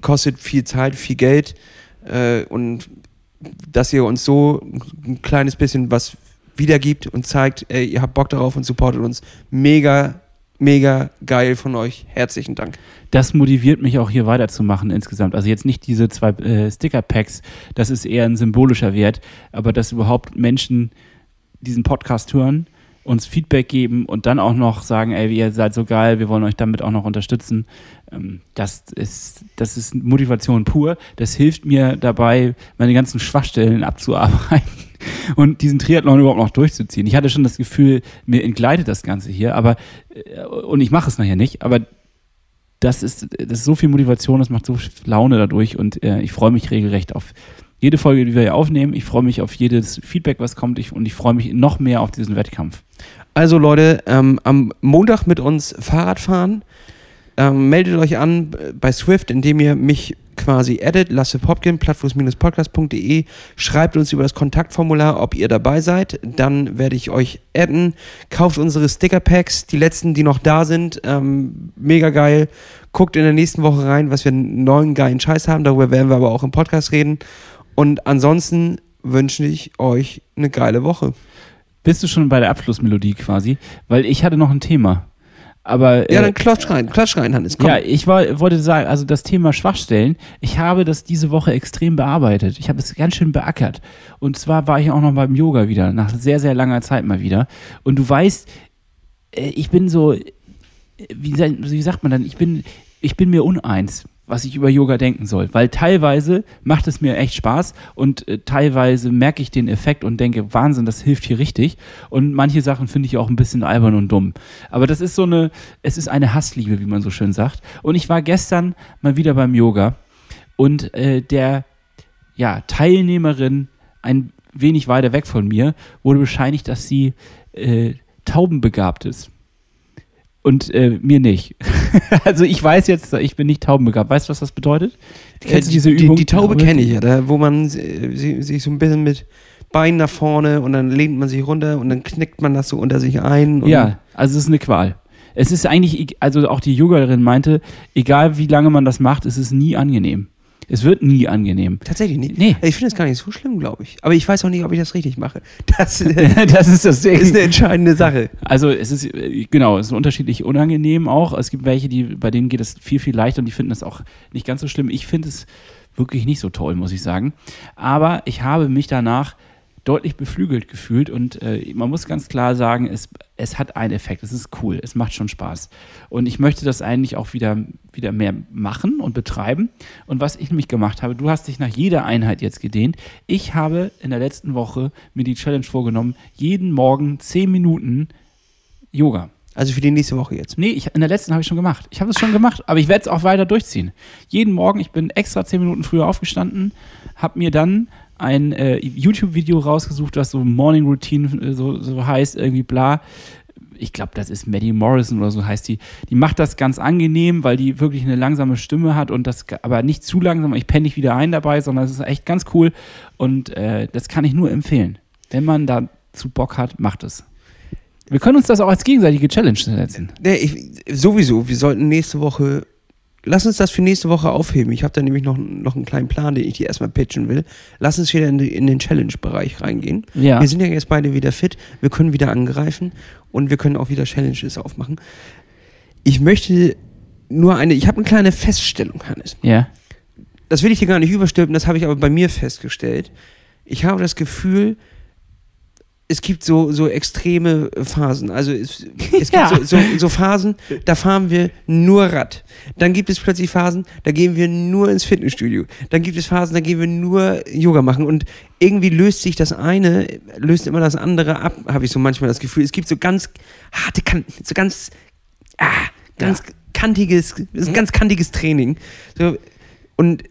kostet viel Zeit, viel Geld. Äh, und dass ihr uns so ein kleines bisschen was wiedergibt und zeigt, ey, ihr habt Bock darauf und supportet uns. Mega, mega geil von euch. Herzlichen Dank. Das motiviert mich auch hier weiterzumachen insgesamt. Also jetzt nicht diese zwei äh, Sticker-Packs, das ist eher ein symbolischer Wert, aber dass überhaupt Menschen diesen Podcast hören, uns Feedback geben und dann auch noch sagen, ey, ihr seid so geil, wir wollen euch damit auch noch unterstützen. Ähm, das ist, das ist Motivation pur. Das hilft mir dabei, meine ganzen Schwachstellen abzuarbeiten und diesen Triathlon überhaupt noch durchzuziehen. Ich hatte schon das Gefühl, mir entgleitet das Ganze hier, aber äh, und ich mache es nachher nicht, aber das ist, das ist so viel Motivation, das macht so viel Laune dadurch und äh, ich freue mich regelrecht auf jede Folge, die wir hier aufnehmen. Ich freue mich auf jedes Feedback, was kommt. Ich, und ich freue mich noch mehr auf diesen Wettkampf. Also Leute, ähm, am Montag mit uns Fahrrad fahren. Ähm, meldet euch an bei Swift, indem ihr mich quasi addet, Lasse Popkin, plattfuß-podcast.de, schreibt uns über das Kontaktformular, ob ihr dabei seid, dann werde ich euch adden, kauft unsere Sticker-Packs, die letzten, die noch da sind, ähm, mega geil, guckt in der nächsten Woche rein, was wir neuen geilen Scheiß haben, darüber werden wir aber auch im Podcast reden und ansonsten wünsche ich euch eine geile Woche. Bist du schon bei der Abschlussmelodie quasi? Weil ich hatte noch ein Thema. Aber Ja, äh, dann klatsch rein, klatsch rein, Hannes, komm. Ja, ich war, wollte sagen, also das Thema Schwachstellen, ich habe das diese Woche extrem bearbeitet. Ich habe es ganz schön beackert. Und zwar war ich auch noch beim Yoga wieder, nach sehr, sehr langer Zeit mal wieder. Und du weißt, äh, ich bin so, wie, wie sagt man dann, ich bin, ich bin mir uneins, was ich über Yoga denken soll. Weil teilweise macht es mir echt Spaß und äh, teilweise merke ich den Effekt und denke, Wahnsinn, das hilft hier richtig. Und manche Sachen finde ich auch ein bisschen albern und dumm. Aber das ist so eine, es ist eine Hassliebe, wie man so schön sagt. Und ich war gestern mal wieder beim Yoga und äh, der ja, Teilnehmerin ein wenig weiter weg von mir wurde bescheinigt, dass sie äh, taubenbegabt ist. Und äh, mir nicht. also ich weiß jetzt, ich bin nicht taubenbegabt. Weißt du, was das bedeutet? Kennst du diese die, Übung? Die, die Taube kenne ich ja, da, wo man sich so ein bisschen mit Beinen nach vorne und dann lehnt man sich runter und dann knickt man das so unter sich ein. Ja, also es ist eine Qual. Es ist eigentlich, also auch die Yogalehrerin meinte, egal wie lange man das macht, es ist nie angenehm. Es wird nie angenehm. Tatsächlich nicht. Nee. Ich finde es gar nicht so schlimm, glaube ich. Aber ich weiß auch nicht, ob ich das richtig mache. Das äh, das ist das Ding. ist eine entscheidende Sache. Also es ist, äh, genau, es ist unterschiedlich unangenehm auch. Es gibt welche, die, bei denen geht es viel, viel leichter und die finden das auch nicht ganz so schlimm. Ich finde es wirklich nicht so toll, muss ich sagen. Aber ich habe mich danach deutlich beflügelt gefühlt und äh, man muss ganz klar sagen, es, es hat einen Effekt, es ist cool, es macht schon Spaß. Und ich möchte das eigentlich auch wieder, wieder mehr machen und betreiben. Und was ich nämlich gemacht habe, du hast dich nach jeder Einheit jetzt gedehnt. Ich habe in der letzten Woche mir die Challenge vorgenommen, jeden Morgen zehn Minuten Yoga. Also für die nächste Woche jetzt. Nee, ich, in der letzten habe ich schon gemacht. Ich habe es schon gemacht, aber ich werde es auch weiter durchziehen. Jeden Morgen, ich bin extra zehn Minuten früher aufgestanden, habe mir dann ein äh, YouTube-Video rausgesucht, was so Morning Routine äh, so, so heißt, irgendwie bla. Ich glaube, das ist Maddie Morrison oder so heißt die. Die macht das ganz angenehm, weil die wirklich eine langsame Stimme hat und das aber nicht zu langsam. Ich penne nicht wieder ein dabei, sondern es ist echt ganz cool und äh, das kann ich nur empfehlen. Wenn man dazu Bock hat, macht es. Wir können uns das auch als gegenseitige Challenge setzen. Nee, ich, sowieso, wir sollten nächste Woche. Lass uns das für nächste Woche aufheben. Ich habe da nämlich noch, noch einen kleinen Plan, den ich dir erstmal pitchen will. Lass uns wieder in, die, in den Challenge-Bereich reingehen. Ja. Wir sind ja jetzt beide wieder fit. Wir können wieder angreifen und wir können auch wieder Challenges aufmachen. Ich möchte nur eine. Ich habe eine kleine Feststellung, Hannes. Ja. Das will ich dir gar nicht überstülpen, das habe ich aber bei mir festgestellt. Ich habe das Gefühl, es gibt so, so extreme Phasen. Also es, es Ja. gibt so, so, so Phasen, da fahren wir nur Rad. Dann gibt es plötzlich Phasen, da gehen wir nur ins Fitnessstudio. Dann gibt es Phasen, da gehen wir nur Yoga machen. Und irgendwie löst sich das eine, löst immer das andere ab, habe ich so manchmal das Gefühl. Es gibt so ganz harte Kanten, so ganz, ah, ganz kantiges, so ganz kantiges Training. So, und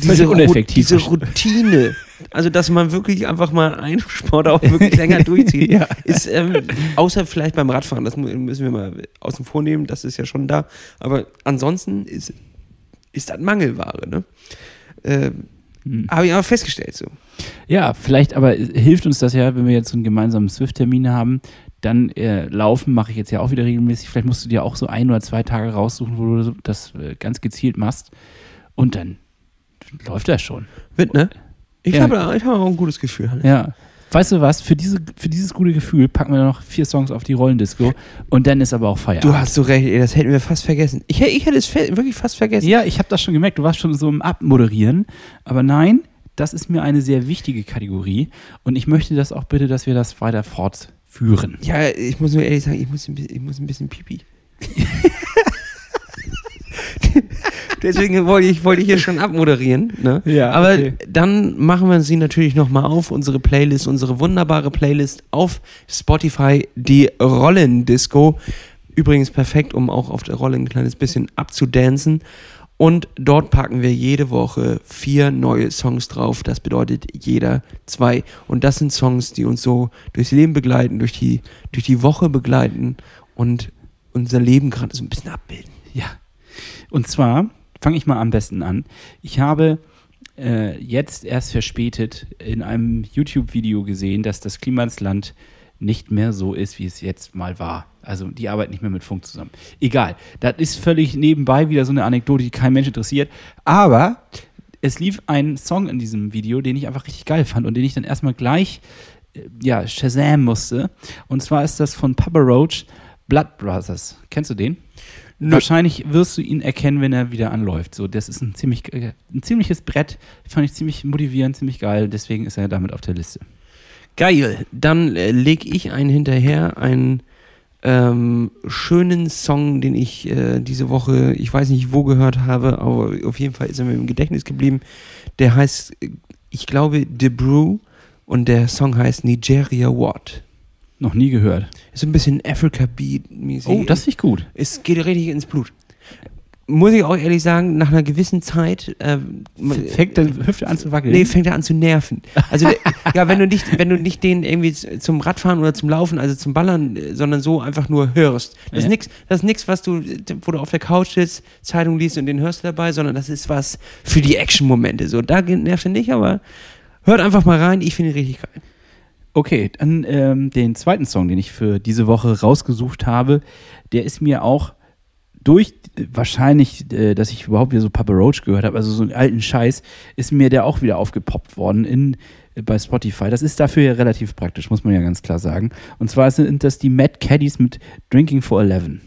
diese, uneffektiv diese. Routine, also dass man wirklich einfach mal einen Sport auch wirklich länger durchzieht, Ja. ist ähm, außer vielleicht beim Radfahren, das müssen wir mal außen vor nehmen, das ist ja schon da, aber ansonsten ist, ist das Mangelware, ne? Ähm, Hm. Habe ich aber festgestellt so. Ja, vielleicht aber hilft uns das ja, wenn wir jetzt so einen gemeinsamen Swift-Termin haben. Dann äh, laufen mache ich jetzt ja auch wieder regelmäßig. Vielleicht musst du dir auch so ein oder zwei Tage raussuchen, wo du das äh, ganz gezielt machst. Und dann läuft das schon. Wird, ne? Ich Ja. habe ich habe auch ein gutes Gefühl. Hannes. Ja. Weißt du was? Für, diese, für dieses gute Gefühl packen wir noch vier Songs auf die Rollendisco und dann ist aber auch Feierabend. Du hast so recht, ey, das hätten wir fast vergessen. Ich, hätte- ich hätte es wirklich fast vergessen. Ja, ich habe das schon gemerkt. Du warst schon so im Abmoderieren. Aber nein, das ist mir eine sehr wichtige Kategorie. Und ich möchte das auch bitte, dass wir das weiter fortführen. Ja, ich muss nur ehrlich sagen, ich muss ein bisschen, ich muss ein bisschen pipi. Deswegen wollte ich, wollte ich hier schon abmoderieren. Ne? Ja, Aber okay. dann machen wir sie natürlich nochmal auf, unsere Playlist, unsere wunderbare Playlist auf Spotify, die Rollendisco. Übrigens perfekt, um auch auf der Rolle ein kleines bisschen abzudancen. Und dort packen wir jede Woche vier neue Songs drauf. Das bedeutet jeder zwei. Und das sind Songs, die uns so durchs Leben begleiten, durch die, durch die Woche begleiten und unser Leben gerade so ein bisschen abbilden. Ja. Und zwar fange ich mal am besten an. Ich habe äh, jetzt erst verspätet in einem YouTube-Video gesehen, dass das Klimasland nicht mehr so ist, wie es jetzt mal war. Also die arbeiten nicht mehr mit Funk zusammen. Egal, das ist völlig nebenbei wieder so eine Anekdote, die kein Mensch interessiert. Aber es lief ein Song in diesem Video, den ich einfach richtig geil fand und den ich dann erstmal gleich äh, ja, Shazam musste. Und zwar ist das von Papa Roach, Blood Brothers. Kennst du den? Wahrscheinlich wirst du ihn erkennen, wenn er wieder anläuft. So, das ist ein, ziemlich, äh, ein ziemliches Brett. Fand ich ziemlich motivierend, ziemlich geil. Deswegen ist er damit auf der Liste. Geil. Dann äh, leg ich einen hinterher, einen ähm, schönen Song, den ich äh, diese Woche, ich weiß nicht wo gehört habe, aber auf jeden Fall ist er mir im Gedächtnis geblieben. Der heißt, äh, ich glaube, The Brew und der Song heißt Nigeria What. Noch nie gehört. Ist so ein bisschen Africa Beat mäßig. Oh, das ich gut. Es geht richtig ins Blut. Muss ich auch ehrlich sagen, nach einer gewissen Zeit ähm, Fängt der Hüfte an zu wackeln. Nee, fängt er an zu nerven. Also, ja, wenn du nicht, wenn du nicht den irgendwie zum Radfahren oder zum Laufen, also zum Ballern, äh, sondern so einfach nur hörst. Das ist Ja. nix, das ist nix, was du, wo du auf der Couch sitzt, Zeitung liest und den hörst du dabei, sondern das ist was für die Action-Momente. So, da nervt er nicht, aber hört einfach mal rein, ich finde ihn richtig geil. Okay, dann ähm, den zweiten Song, den ich für diese Woche rausgesucht habe, der ist mir auch durch wahrscheinlich, äh, dass ich überhaupt wieder so Papa Roach gehört habe, also so einen alten Scheiß, ist mir der auch wieder aufgepoppt worden in, äh, bei Spotify. Das ist dafür ja relativ praktisch, muss man ja ganz klar sagen. Und zwar sind das die Mad Caddies mit Drinking for Eleven.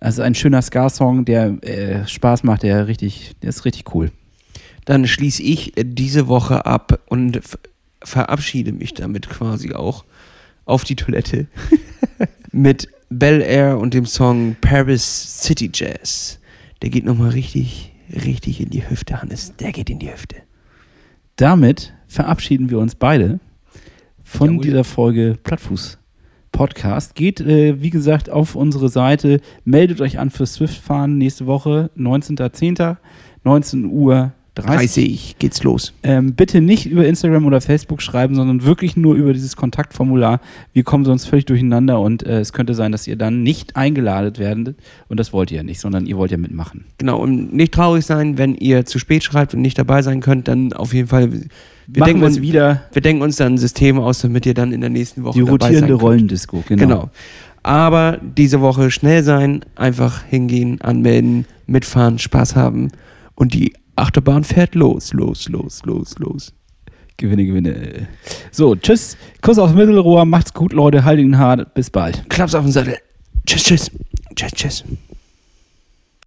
Also ein schöner Ska-Song, der äh, Spaß macht, der richtig, der ist richtig cool. Dann schließe ich diese Woche ab und verabschiede mich damit quasi auch auf die Toilette mit Bel Air und dem Song Paris City Jazz. Der geht nochmal richtig, richtig in die Hüfte, Hannes. Der geht in die Hüfte. Damit verabschieden wir uns beide von Jawohl. dieser Folge Plattfuß Podcast. Geht, äh, wie gesagt, auf unsere Seite, meldet euch an für Swift-Fahren nächste Woche, 19.10., 19 Uhr 30. 30 geht's los. Ähm, bitte nicht über Instagram oder Facebook schreiben, sondern wirklich nur über dieses Kontaktformular. Wir kommen sonst völlig durcheinander und äh, es könnte sein, dass ihr dann nicht eingeladen werdet. Und das wollt ihr ja nicht, sondern ihr wollt ja mitmachen. Genau, und nicht traurig sein, wenn ihr zu spät schreibt und nicht dabei sein könnt, dann auf jeden Fall. Wir, Machen denken, uns, wieder wir denken uns dann ein System aus, damit ihr dann in der nächsten Woche die dabei sein rotierende. Rollendisco. Genau. Genau. Aber diese Woche schnell sein, einfach hingehen, anmelden, mitfahren, Spaß haben und die Achterbahn fährt los, los, los, los, los. Gewinne, gewinne. So, tschüss. Kuss aufs Mittelrohr. Macht's gut, Leute. Haltet ihn hart. Bis bald. Klaps auf den Sattel. Tschüss, tschüss. Tschüss, tschüss.